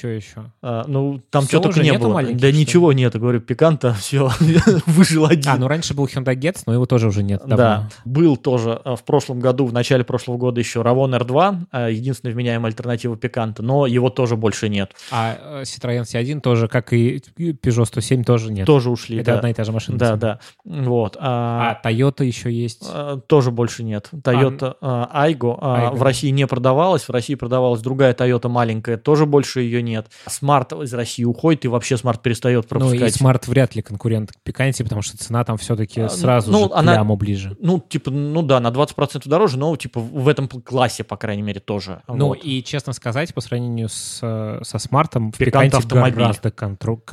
Что еще?
А, ну, там что только не было. да
что
ничего нет. Говорю, Пиканта, все, выжил один.
А, ну раньше был Hyundai Getz, но его тоже уже нет давно.
Да, был тоже а, в прошлом году, в начале прошлого года еще Равон R2, а, единственная вменяемая альтернатива Пиканта, но его тоже больше нет.
А э, Citroёn C1 тоже, как и Peugeot 107, тоже нет.
Тоже ушли.
Это
да.
одна и та же машина.
Да, да. Вот.
А
А,
Toyota еще есть.
а, тоже больше нет. Toyota а, Aygo а, в России не продавалась, в России продавалась другая Toyota маленькая, тоже больше ее нет. Смарт из России уходит, и вообще Смарт перестает
Ну и
пропускать.
Smart вряд ли конкурент Пиканте, потому что цена там все-таки
А,
сразу
ну,
же
она-
к ляму ближе.
Ну, типа, ну да, на 20% дороже, но, типа, в этом классе, по крайней мере, тоже.
Ну
Вот.
и, честно сказать, по сравнению с, э, со смартом, в
Пикант
Пиканте
автомобиль.
гораздо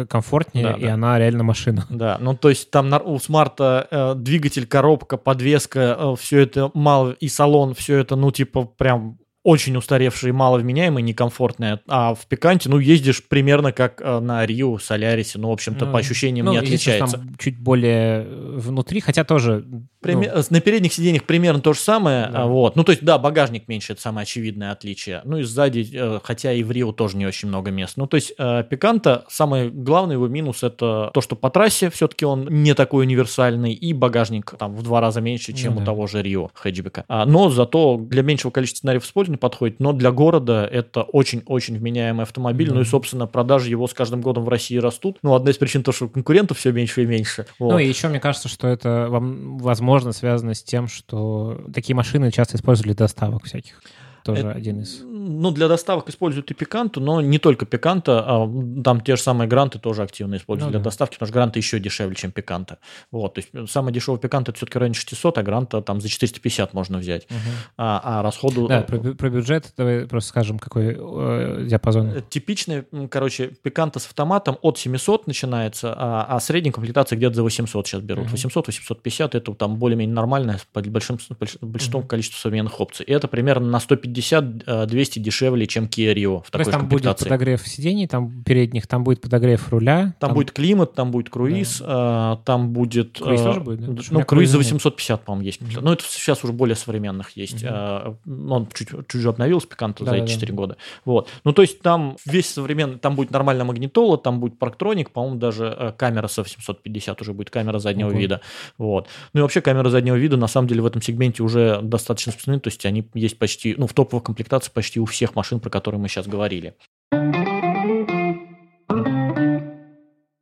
комфортнее,
Да,
и
да.
она реально машина.
Да, ну то есть там у смарта э, двигатель, коробка, подвеска, все это мало, и салон, все это, ну типа прям очень устаревшее и маловменяемое, некомфортное. А в Пиканте, ну, ездишь примерно как э, на Рио, Солярисе, ну, в общем-то,
Ну,
по ощущениям
Ну,
не отличается.
Там чуть более э, внутри, хотя тоже...
Пример-
ну,
На передних сиденьях примерно то же самое,
Да.
вот. Ну, то есть, да, багажник меньше, это самое очевидное отличие. Ну, и сзади, э, хотя и в Рио тоже не очень много мест. Ну, то есть, э, Пиканта, самый главный его минус это то, что по трассе все-таки он не такой универсальный, и багажник там в два раза меньше, чем
Ну
у
да.
того же Рио хэтчбека. А, но зато для меньшего количества сценариев использования подходит, но для города это очень-очень вменяемый автомобиль. Ну, и, собственно, продажи его с каждым годом в России растут. Ну, одна из причин то, что конкурентов все меньше и меньше.
Ну
Вот.
и еще мне кажется, что это, вам- возможно, связано с тем, что такие машины часто использовали для доставок всяких. Тоже
Это-
один из...
Ну, для доставок используют и Пиканту, но не только Пиканта, а там те же самые гранты тоже активно используют
Ну
для
да.
доставки, потому что гранты еще дешевле, чем Пиканта. Вот, то есть самый дешевый Пиканта это все-таки в районе 600, а гранта там за 450 можно взять. А, а расходу...
Да, про, про бюджет давай просто скажем, какой э, диапазон.
Э, Типичный, короче, Пиканта с автоматом от 700 начинается, а, а средняя комплектация где-то за 800 сейчас берут.
Мгм.
800-850 это там более-менее нормальное по большим, больш- большинством количеству современных опций. И это примерно на 150-200 дешевле, чем Kia Rio в
То есть
такой
там будет подогрев сидений, там передних, там будет подогрев руля.
Там, будет климат, там будет круиз, а, там будет...
Круиз
а,
тоже будет, да?
Ну, круиз за
круиза нет.
850, по-моему, есть.
Мгм.
Ну, это сейчас уже более современных есть. А, Он чуть, чуть же обновился, Пиканто, за эти
Да-да-да.
4 года. Вот. Ну, то есть там весь современный... Там будет нормальная магнитола, там будет парктроник, по-моему, даже э, камера со 750 уже будет, камера заднего
Ого.
вида. Вот. Ну, и вообще камера заднего вида, на самом деле, в этом сегменте уже достаточно распространены, то есть они есть почти... Ну, в топовых комплектациях почти у всех машин, про которые мы сейчас говорили.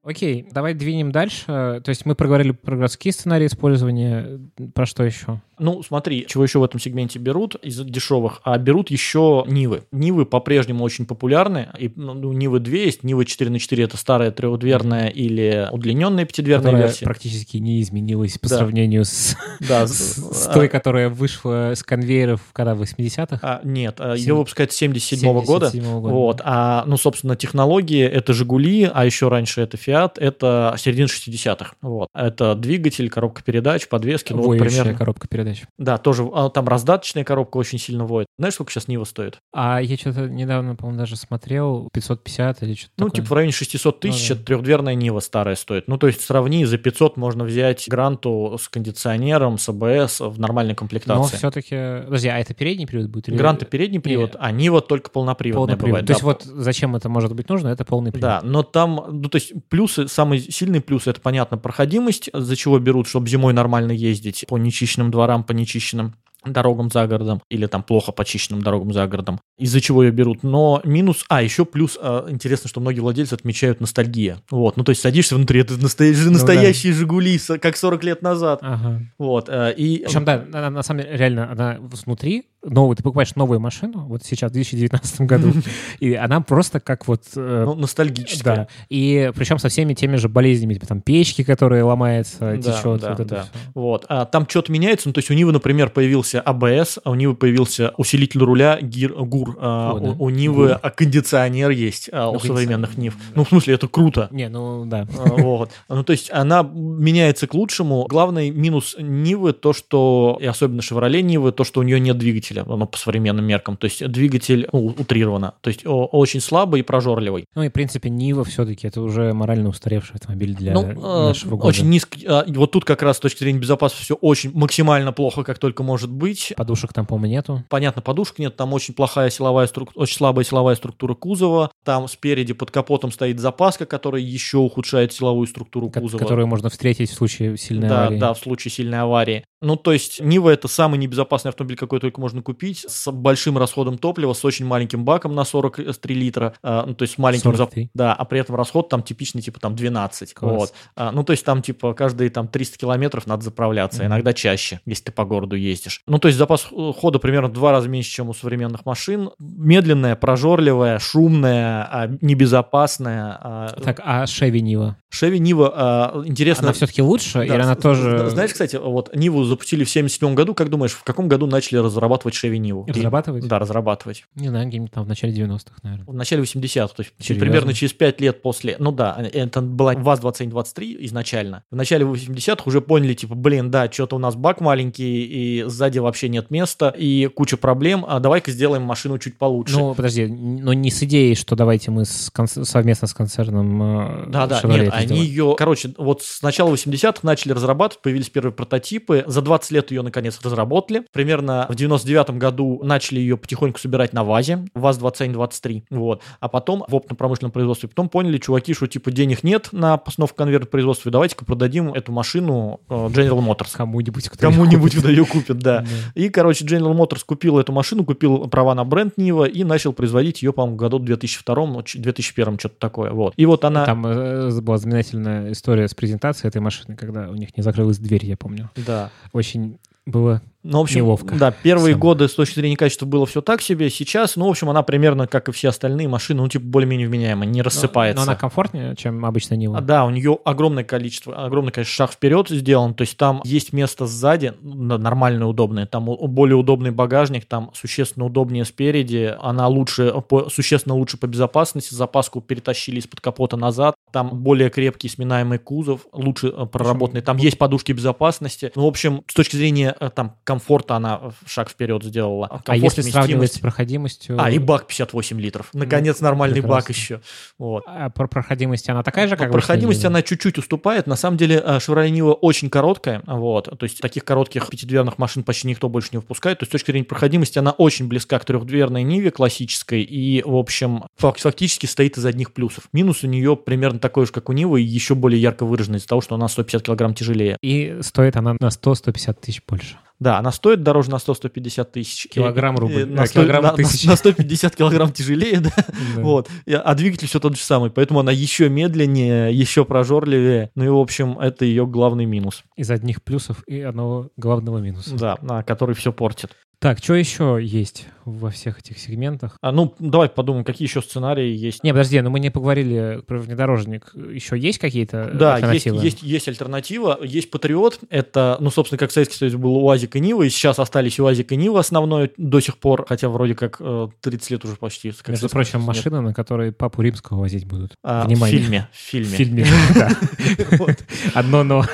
Окей, давай двинем дальше. То есть мы проговорили про городские сценарии использования. Про что еще?
Ну, смотри, чего еще в этом сегменте берут из дешевых, а берут еще Нивы. Нивы по-прежнему очень популярны. И, ну, Нивы 2 есть, Нива 4 на 4 это старая трехдверная или удлиненная пятидверная
Которая
версия.
практически не изменилась по
Да.
сравнению с,
Да,
с-
с-
с той, которая вышла с конвейеров когда в 80-х.
а, нет, а,
Сем-
ее выпускают с 77 года.
77-го года.
Вот, а, ну, собственно, технологии это Жигули, а еще раньше это Фиат, это середина 60-х. Вот. Это двигатель, коробка передач, подвески, ну, вот
Воющая
примерно.
коробка передач.
Да, тоже а, там раздаточная коробка очень сильно воет. Знаешь, сколько сейчас Нива стоит?
А я что-то недавно, по-моему, даже смотрел 550 или что-то
Ну,
такое.
типа в районе 600 тысяч
Ну да.
трехдверная Нива старая стоит. Ну, то есть сравни, за 500 можно взять Гранту с кондиционером, с АБС в нормальной
Но
комплектации.
все-таки... Подожди, а это передний привод будет? Или...
Гранта передний привод, а Нива только полноприводная
полный привод?
бывает.
То есть
да.
вот зачем это может быть нужно? Это полный привод.
Да, но там, ну, то есть плюсы, самый сильный плюс, это, понятно, проходимость, за чего берут, чтобы зимой нормально ездить по нечищенным дворам, по нечищенным дорогам за городом или там плохо почищенным дорогам за городом, из-за чего ее берут. Но минус, а еще плюс, а, интересно, что многие владельцы отмечают ностальгия. Вот, ну то есть садишься внутри, это настоящие,
Ну да.
настоящие Жигули, с- как 40 лет назад.
Ага.
Вот, э, и
Причем, да, на, на самом деле, реально, она внутри новую, ты покупаешь новую машину, вот сейчас, в 2019 году, и она просто как вот...
Э, ну, ностальгическая. Да,
и причем со всеми теми же болезнями, типа там печки, которые ломаются, течет,
да, вот да. Вот. А там что-то меняется, ну, то есть у Нивы, например, появился АБС, а у Нивы появился усилитель руля гир, ГУР, а, О, у, у Нивы гур. кондиционер есть а, ну, у современных Нив. Ну, в смысле, это круто.
Не, ну, да.
А, вот. Ну, то есть она меняется к лучшему. Главный минус Нивы то, что, и особенно Шевроле Нивы, то, что у нее нет двигателя, ну, по современным меркам. То есть двигатель ну, утрированно. То есть очень слабый и прожорливый.
Ну и, в принципе, Нива все-таки это уже морально устаревший автомобиль для ну, нашего года.
Очень низкий. А, вот тут как раз с точки зрения безопасности все очень максимально плохо, как только может быть.
Подушек там, по-моему, нету.
Понятно, подушек нет. Там очень плохая силовая структура, очень слабая силовая структура кузова. Там спереди под капотом стоит запаска, которая еще ухудшает силовую структуру кузова.
Которую можно встретить в случае сильной
да,
аварии.
Да, в случае сильной аварии. Ну, то есть Нива это самый небезопасный автомобиль, какой только можно купить, с большим расходом топлива, с очень маленьким баком на 43 литра, а, ну, то есть с маленьким...
43?
Зап... Да, а при этом расход там типичный, типа там 12. Класс. Вот. А, ну, то есть там типа каждые там 300 километров надо заправляться, mm-hmm. иногда чаще, если ты по городу ездишь. Ну, то есть запас хода примерно в два раза меньше, чем у современных машин. Медленная, прожорливая, шумная, а, небезопасная.
А... Так, а Шеви Нива?
Шеви Нива, а, интересно...
Она все-таки лучше, да, или она тоже...
Знаешь, кстати, вот Ниву запустили в 77 году. Как думаешь, в каком году начали разрабатывать Ниву?
Разрабатывать?
Да, разрабатывать.
Не знаю, где-нибудь там в начале 90-х, наверное. В
начале 80-х, то есть Серьезно? примерно через 5 лет после... Ну да, это была ВАЗ-2723 изначально. В начале 80-х уже поняли, типа, блин, да, что-то у нас бак маленький, и сзади вообще нет места, и куча проблем, а давай-ка сделаем машину чуть получше.
Ну, подожди, но не с идеей, что давайте мы с кон- совместно с концерном
Да, да, нет, они ее... Короче, вот с начала 80-х начали разрабатывать, появились первые прототипы, за 20 лет ее наконец разработали. Примерно в 99 году начали ее потихоньку собирать на ВАЗе, ВАЗ-2723, вот. А потом в опытно-промышленном производстве. Потом поняли чуваки, что типа денег нет на постановку конвейера производства, давайте-ка продадим эту машину э, General Motors.
Кому-нибудь,
кто Кому-нибудь, кто ее купит, да. И, короче, General Motors купил эту машину, купил права на бренд Нива и начал производить ее, по-моему, году 2002, 2001, что-то такое, вот. И вот она...
Там э, была знаменательная история с презентацией этой машины, когда у них не закрылась дверь, я помню.
Да.
Очень было
ну, в общем,
неловко.
Да, первые Сам. годы с точки зрения качества было все так себе. Сейчас, ну, в общем, она примерно, как и все остальные машины, ну, типа, более-менее вменяемая, не рассыпается.
Но, но она комфортнее, чем обычно Нива.
А, да, у нее огромное количество, огромный, конечно, шаг вперед сделан. То есть там есть место сзади, нормальное, удобное. Там более удобный багажник, там существенно удобнее спереди. Она лучше, по, существенно лучше по безопасности. Запаску перетащили из-под капота назад. Там более крепкий сминаемый кузов, лучше э, проработанный. Там есть подушки безопасности. Ну, в общем, с точки зрения э, там комфорта она шаг вперед сделала.
Комфорт, а если сравнивать с проходимостью...
А, и бак 58 литров. Наконец, ну, нормальный прекрасно. бак еще. Вот.
А про проходимость она такая же, как
По проходимости она чуть-чуть уступает. На самом деле, э, Chevrolet Niva очень короткая. Вот. То есть таких коротких пятидверных машин почти никто больше не выпускает. То есть с точки зрения проходимости она очень близка к трехдверной Ниве классической. И, в общем, фактически стоит из одних плюсов. Минус у нее примерно такой же, как у Нивы, и еще более ярко выраженный из-за того, что она 150 килограмм тяжелее.
И стоит она на 100-150 тысяч больше.
Да, она стоит дороже на 100-150 тысяч.
Килограмм рубль.
Э, на, 100, килограмм на, тысяч. на 150 килограмм тяжелее, да. да. Вот. А двигатель все тот же самый, поэтому она еще медленнее, еще прожорливее. Ну и, в общем, это ее главный минус.
Из одних плюсов и одного главного минуса.
Да, который все портит.
Так, что еще есть во всех этих сегментах?
А, ну, давай подумаем, какие еще сценарии есть.
Не, подожди, но мы не поговорили про внедорожник. Еще есть какие-то
да, альтернативы? Да, есть, есть, есть альтернатива. Есть Патриот. Это, ну, собственно, как Советский Союз был УАЗик и Нива, и сейчас остались УАЗик и Нива основной до сих пор, хотя вроде как 30 э, лет уже почти.
Как Между прочим, нет. машина, на которой папу римского возить будут.
А, Внимание. В фильме. В фильме. В
фильме, Одно но.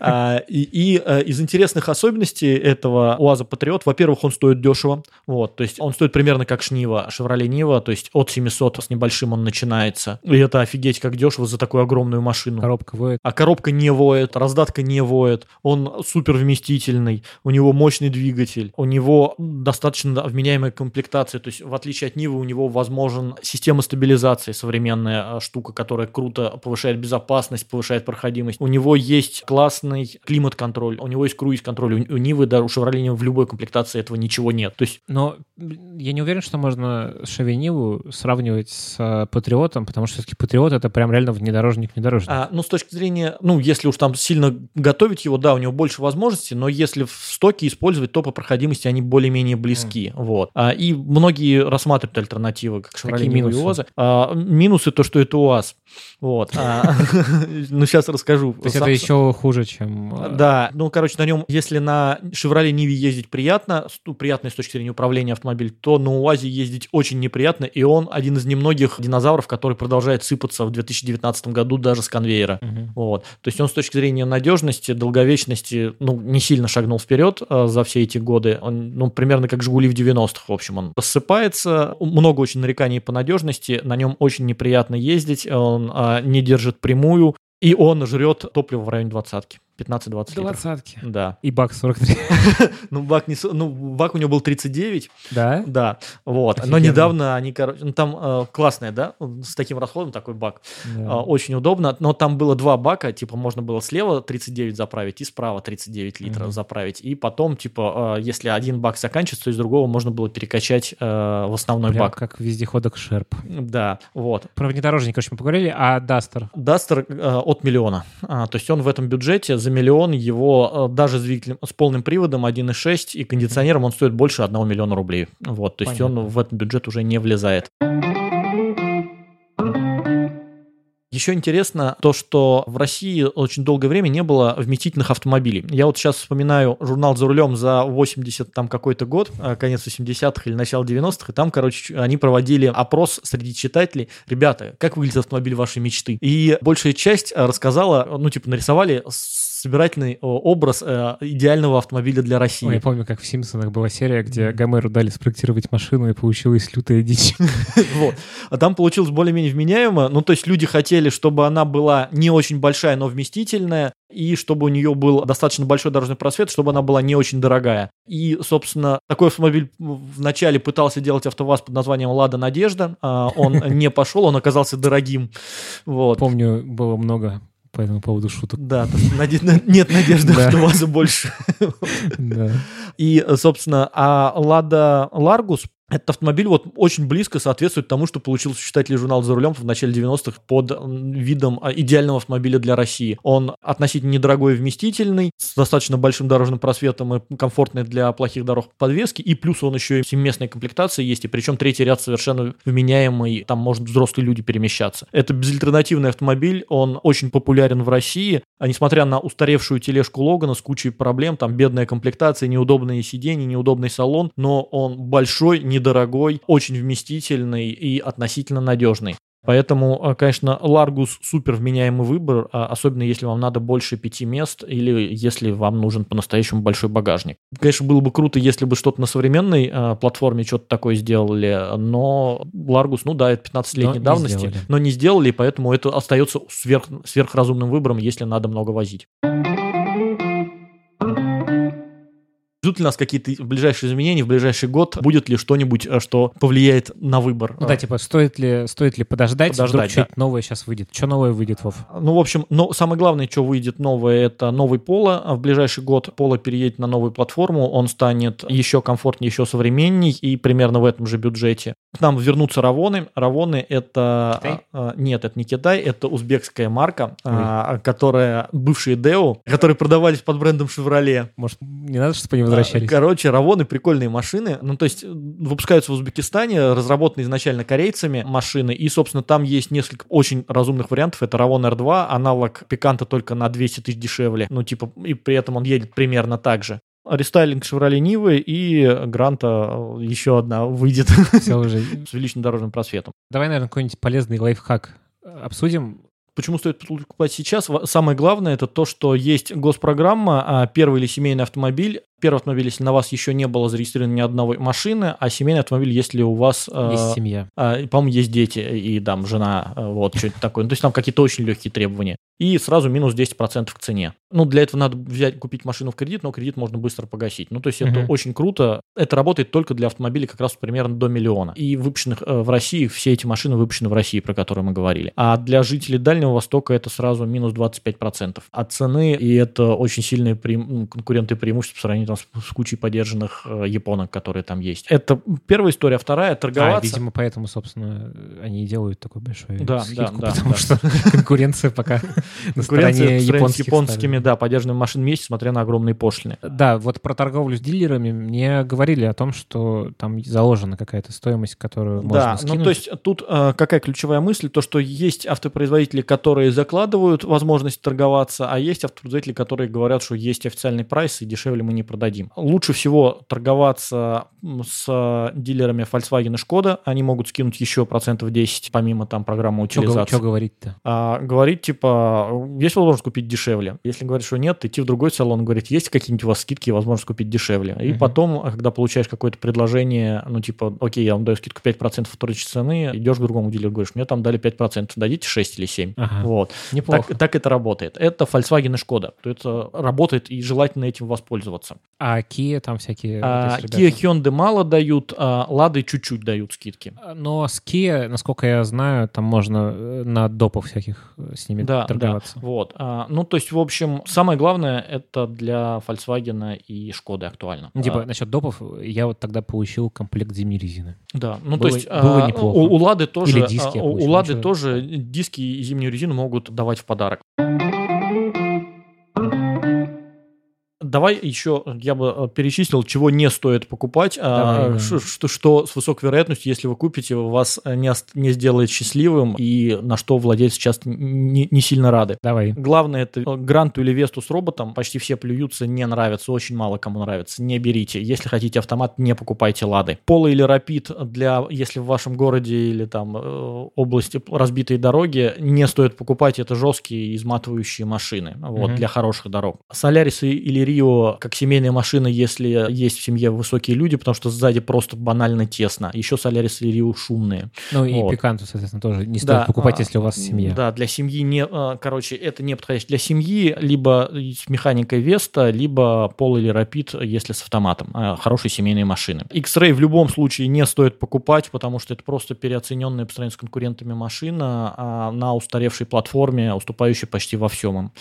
А, и э, из интересных особенностей этого УАЗа Патриот, во-первых, он стоит дешево. Вот, то есть он стоит примерно как Шнива, Шевроле Нива, то есть от 700 с небольшим он начинается. И это офигеть как дешево за такую огромную машину.
Коробка воет.
А коробка не воет, раздатка не воет, он супер вместительный, у него мощный двигатель, у него достаточно вменяемая комплектация, то есть в отличие от Нивы у него возможен система стабилизации, современная а, штука, которая круто повышает безопасность, повышает проходимость. У него есть классный климат-контроль, у него есть круиз-контроль, у, у Нивы, да, у Шевроле в любой комплектации этого ничего нет. То есть...
Но я не уверен, что можно Шавениву сравнивать с э, Патриотом, потому что все-таки Патриот это прям реально внедорожник-внедорожник.
А, ну, с точки зрения, ну, если уж там сильно готовить его, да, у него больше возможностей, но если в стоке использовать, то по проходимости они более-менее близки. Mm. Вот. А, и многие рассматривают альтернативы, как Chevrolet минусы? А, минусы то, что это УАЗ. Вот. А, ну, сейчас расскажу.
То есть это еще хуже, чем...
Э, да. Ну, короче, на нем, если на Chevrolet Ниве ездить приятно, приятно с точки зрения управления автомобилем, то на УАЗе ездить очень неприятно, и он один из немногих динозавров, который продолжает сыпаться в 2019 году даже с конвейера. Угу. Вот. То есть он с точки зрения надежности, долговечности, ну, не сильно шагнул вперед а, за все эти годы. Он, ну, примерно как «Жигули» в 90-х, в общем. Он рассыпается, много очень нареканий по надежности, на нем очень неприятно ездить, он а, не держит прямую, и он жрет топливо в районе двадцатки. 15-20 литров.
Двадцатки.
Да.
И бак 43.
ну, бак не... Ну, бак у него был 39.
Да?
Да. Вот. Но недавно они, короче... Ну, там э, классная, да? С таким расходом такой бак. Да. Э, очень удобно. Но там было два бака. Типа, можно было слева 39 заправить и справа 39 литров mm-hmm. заправить. И потом, типа, э, если один бак заканчивается, то из другого можно было перекачать э, в основной
Прям
бак.
как вездеходок Шерп.
Да. Вот.
Про внедорожник, конечно, мы поговорили. А Дастер?
Дастер э, от миллиона. А, то есть он в этом бюджете за миллион его э, даже с двигателем с полным приводом 1.6 и кондиционером он стоит больше 1 миллиона рублей. Вот, то есть Понятно. он в этот бюджет уже не влезает. Еще интересно то, что в России очень долгое время не было вместительных автомобилей. Я вот сейчас вспоминаю журнал «За рулем» за 80 там какой-то год, э, конец 80-х или начало 90-х, и там, короче, они проводили опрос среди читателей. Ребята, как выглядит автомобиль вашей мечты? И большая часть рассказала, ну, типа, нарисовали собирательный образ э, идеального автомобиля для России. Ой,
я помню, как в «Симпсонах» была серия, где Гомеру дали спроектировать машину, и получилась лютая дичь.
Вот. А там получилось более-менее вменяемо. Ну, то есть люди хотели, чтобы она была не очень большая, но вместительная, и чтобы у нее был достаточно большой дорожный просвет, чтобы она была не очень дорогая. И, собственно, такой автомобиль вначале пытался делать АвтоВАЗ под названием «Лада Надежда». А он не пошел, он оказался дорогим. Вот.
Помню, было много по этому поводу шуток.
Да, нет надежды да. АвтоВАЗа больше. Да. И, собственно, а Лада Ларгус этот автомобиль вот очень близко соответствует тому, что получился читатель журнал «За рулем» в начале 90-х под видом а, идеального автомобиля для России. Он относительно недорогой и вместительный, с достаточно большим дорожным просветом и комфортный для плохих дорог подвески, и плюс он еще и семиместной комплектации есть, и причем третий ряд совершенно вменяемый, там может взрослые люди перемещаться. Это безальтернативный автомобиль, он очень популярен в России, а несмотря на устаревшую тележку Логана с кучей проблем, там бедная комплектация, неудобные сиденья, неудобный салон, но он большой, не недорогой, очень вместительный и относительно надежный. Поэтому, э, конечно, Largus супер вменяемый выбор, а особенно если вам надо больше пяти мест или если вам нужен по-настоящему большой багажник. Конечно, было бы круто, если бы что-то на современной э, платформе что-то такое сделали, но Largus, ну да, это 15-летней давности, но не сделали, и поэтому это остается сверх, сверхразумным выбором, если надо много возить. Ждут ли нас какие-то ближайшие изменения в ближайший год? Будет ли что-нибудь, э, что повлияет на выбор?
Ну да, типа, стоит ли, стоит ли подождать, подождать вдруг да. что-то новое сейчас выйдет? Что новое выйдет, Вов?
Ну, в общем, но самое главное, что выйдет новое, это новый Поло. В ближайший год Поло переедет на новую платформу, он станет еще комфортнее, еще современней и примерно в этом же бюджете. К нам вернутся Равоны. Равоны это... Китай? А, нет, это не Китай, это узбекская марка, а, которая... Бывшие Део, которые продавались под брендом Chevrolet.
Может, не надо, чтобы они возвращались.
Короче, Равоны прикольные машины. Ну, то есть выпускаются в Узбекистане, разработаны изначально корейцами машины, и, собственно, там есть несколько очень разумных вариантов. Это Равон R2, аналог Пиканта только на 200 тысяч дешевле. Ну, типа, и при этом он едет примерно так же рестайлинг Chevrolet Нивы и Гранта э, еще одна выйдет Все уже. с увеличенным дорожным просветом.
Давай, наверное, какой-нибудь полезный лайфхак обсудим.
Почему стоит покупать сейчас? Самое главное это то, что есть госпрограмма, а первый или семейный автомобиль Первый автомобиль, если на вас еще не было зарегистрировано ни одной машины, а семейный автомобиль, если у вас...
Э, есть э, семья.
Э, по-моему, есть дети и там жена, э, вот, что-то такое. Ну, то есть там какие-то очень легкие требования. И сразу минус 10% к цене. Ну, для этого надо взять, купить машину в кредит, но кредит можно быстро погасить. Ну, то есть это очень круто. Это работает только для автомобилей как раз примерно до миллиона. И выпущенных э, в России, все эти машины выпущены в России, про которые мы говорили. А для жителей Дальнего Востока это сразу минус 25% от цены, и это очень сильные преим... конкуренты преимущества по сравнению сравнению там, с, с кучей поддержанных э, японок, которые там есть. Это первая история. Вторая, торговаться...
А, видимо, поэтому, собственно, они и делают такой большой
Да,
скидку,
да, да,
потому
да.
что конкуренция пока на
Конкуренция
стороне
с
японских
японскими, да, поддержанными машинами есть, смотря на огромные пошлины.
Да, вот про торговлю с дилерами мне говорили о том, что там заложена какая-то стоимость, которую можно
Да,
скинуть.
ну то есть тут э, какая ключевая мысль, то что есть автопроизводители, которые закладывают возможность торговаться, а есть автопроизводители, которые говорят, что есть официальный прайс и дешевле мы не продадим. Лучше всего торговаться с дилерами Volkswagen и Skoda, они могут скинуть еще процентов 10 помимо там программы
Что
утилизации.
говорить-то?
А, говорить, типа, есть возможность купить дешевле. Если говорить, что нет, идти в другой салон, говорить, есть какие-нибудь у вас скидки и возможность купить дешевле. И
Мгм.
потом, когда получаешь какое-то предложение, ну, типа, окей, я вам даю скидку 5% вторичной цены, идешь к другому дилеру, говоришь, мне там дали 5%, дадите 6 или 7.
Ага.
Вот.
Неплохо.
Так, так это работает. Это Volkswagen и. То это работает и желательно этим воспользоваться.
А Kia там всякие...
А, Kia. Hyundai мало дают, а Lada чуть-чуть дают скидки.
Но с Kia, насколько я знаю, там можно э, на допах всяких э, с ними
Да,
торговаться.
да. Вот. А, ну, то есть, в общем, самое главное, это для Volkswagen и Шкоды актуально.
Ну, типа,
А,
насчет допов, я вот тогда получил комплект зимней резины.
да, ну,
было-
то есть,
было
а,
неплохо.
у, у Лады тоже,
Или диски
а,
получил,
у Лады тоже диски и зимнюю резину могут давать в подарок. Давай еще я бы э, перечислил, чего не стоит покупать, а,
Давай, да.
ш- что, что с высокой вероятностью, если вы купите, вас э, не, не сделает счастливым и на что владельцы часто не, не сильно рады.
Давай.
Главное, это э, Гранту или Весту с роботом. Почти все плюются, не нравится, очень мало кому нравится. Не берите. Если хотите автомат, не покупайте Лады. Поло или Рапид для, если в вашем городе или там э, области разбитые дороги, не стоит покупать. Это жесткие изматывающие машины. Вот,
Мгм.
для хороших дорог. Солярис и- или Рио, как семейная машина, если есть в семье высокие люди, потому что сзади просто банально тесно. Еще Солярис и Рио шумные.
Ну и
Вот.
пиканту, соответственно, тоже не стоит покупать,
а,
если у вас семья.
Да, для семьи не, а, короче, это не подходящее. Для семьи либо с механикой Веста, либо Пол или Рапид, если с автоматом. А, Хорошие семейные машины. X-Ray в любом случае не стоит покупать, потому что это просто переоцененная по сравнению с конкурентами машина на устаревшей платформе, уступающей почти во всем им.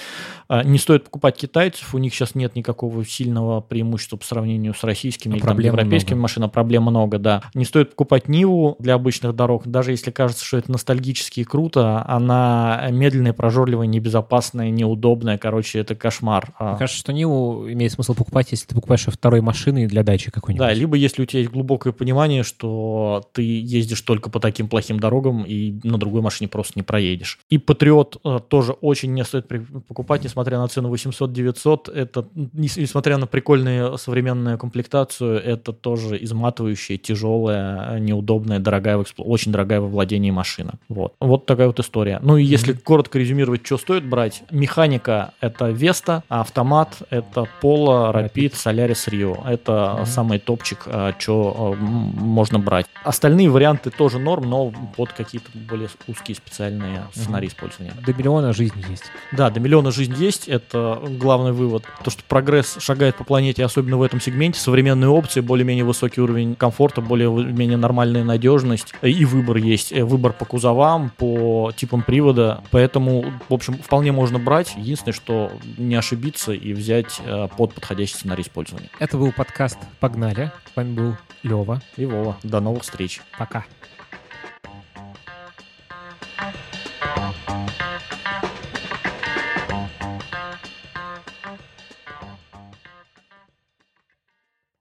Не стоит покупать китайцев, у них сейчас нет никакого сильного преимущества по сравнению с российскими
А
или там, европейскими
много.
машинами. Проблем много, да. Не стоит покупать Ниву для обычных дорог, даже если кажется, что это ностальгически и круто, она медленная, прожорливая, небезопасная, неудобная, короче, это кошмар. А,
Мне кажется, что Ниву имеет смысл покупать, если ты покупаешь второй машины для дачи какой-нибудь.
Да, либо если у тебя есть глубокое понимание, что ты ездишь только по таким плохим дорогам и на другой машине просто не проедешь. И Патриот э, тоже очень не стоит покупать, несмотря на цену 800-900. Это, несмотря на прикольную современную комплектацию, это тоже изматывающая, тяжелая, неудобная, дорогая, очень дорогая во владении машина. Вот. Вот такая вот история. Ну и если коротко резюмировать, что стоит брать, механика — это Веста, а автомат — это Polo, Rapid, Solaris Rio. Это
Мгм.
самый топчик, что можно брать. Остальные варианты тоже норм, но под какие-то более узкие специальные сценарии использования.
До миллиона жизнь есть.
Да, до миллиона жизнь есть, это главный вывод. То, что прогресс шагает по планете, особенно в этом сегменте, современные опции, более-менее высокий уровень комфорта, более-менее нормальная надежность, и выбор есть. Э, Выбор по кузовам, по типам привода, поэтому, в общем, вполне можно брать. Единственное, что не ошибиться и взять э, под подходящий сценарий использования.
Это был подкаст «Погнали». С вами был Лева.
И Вова, до новых встреч.
Пока.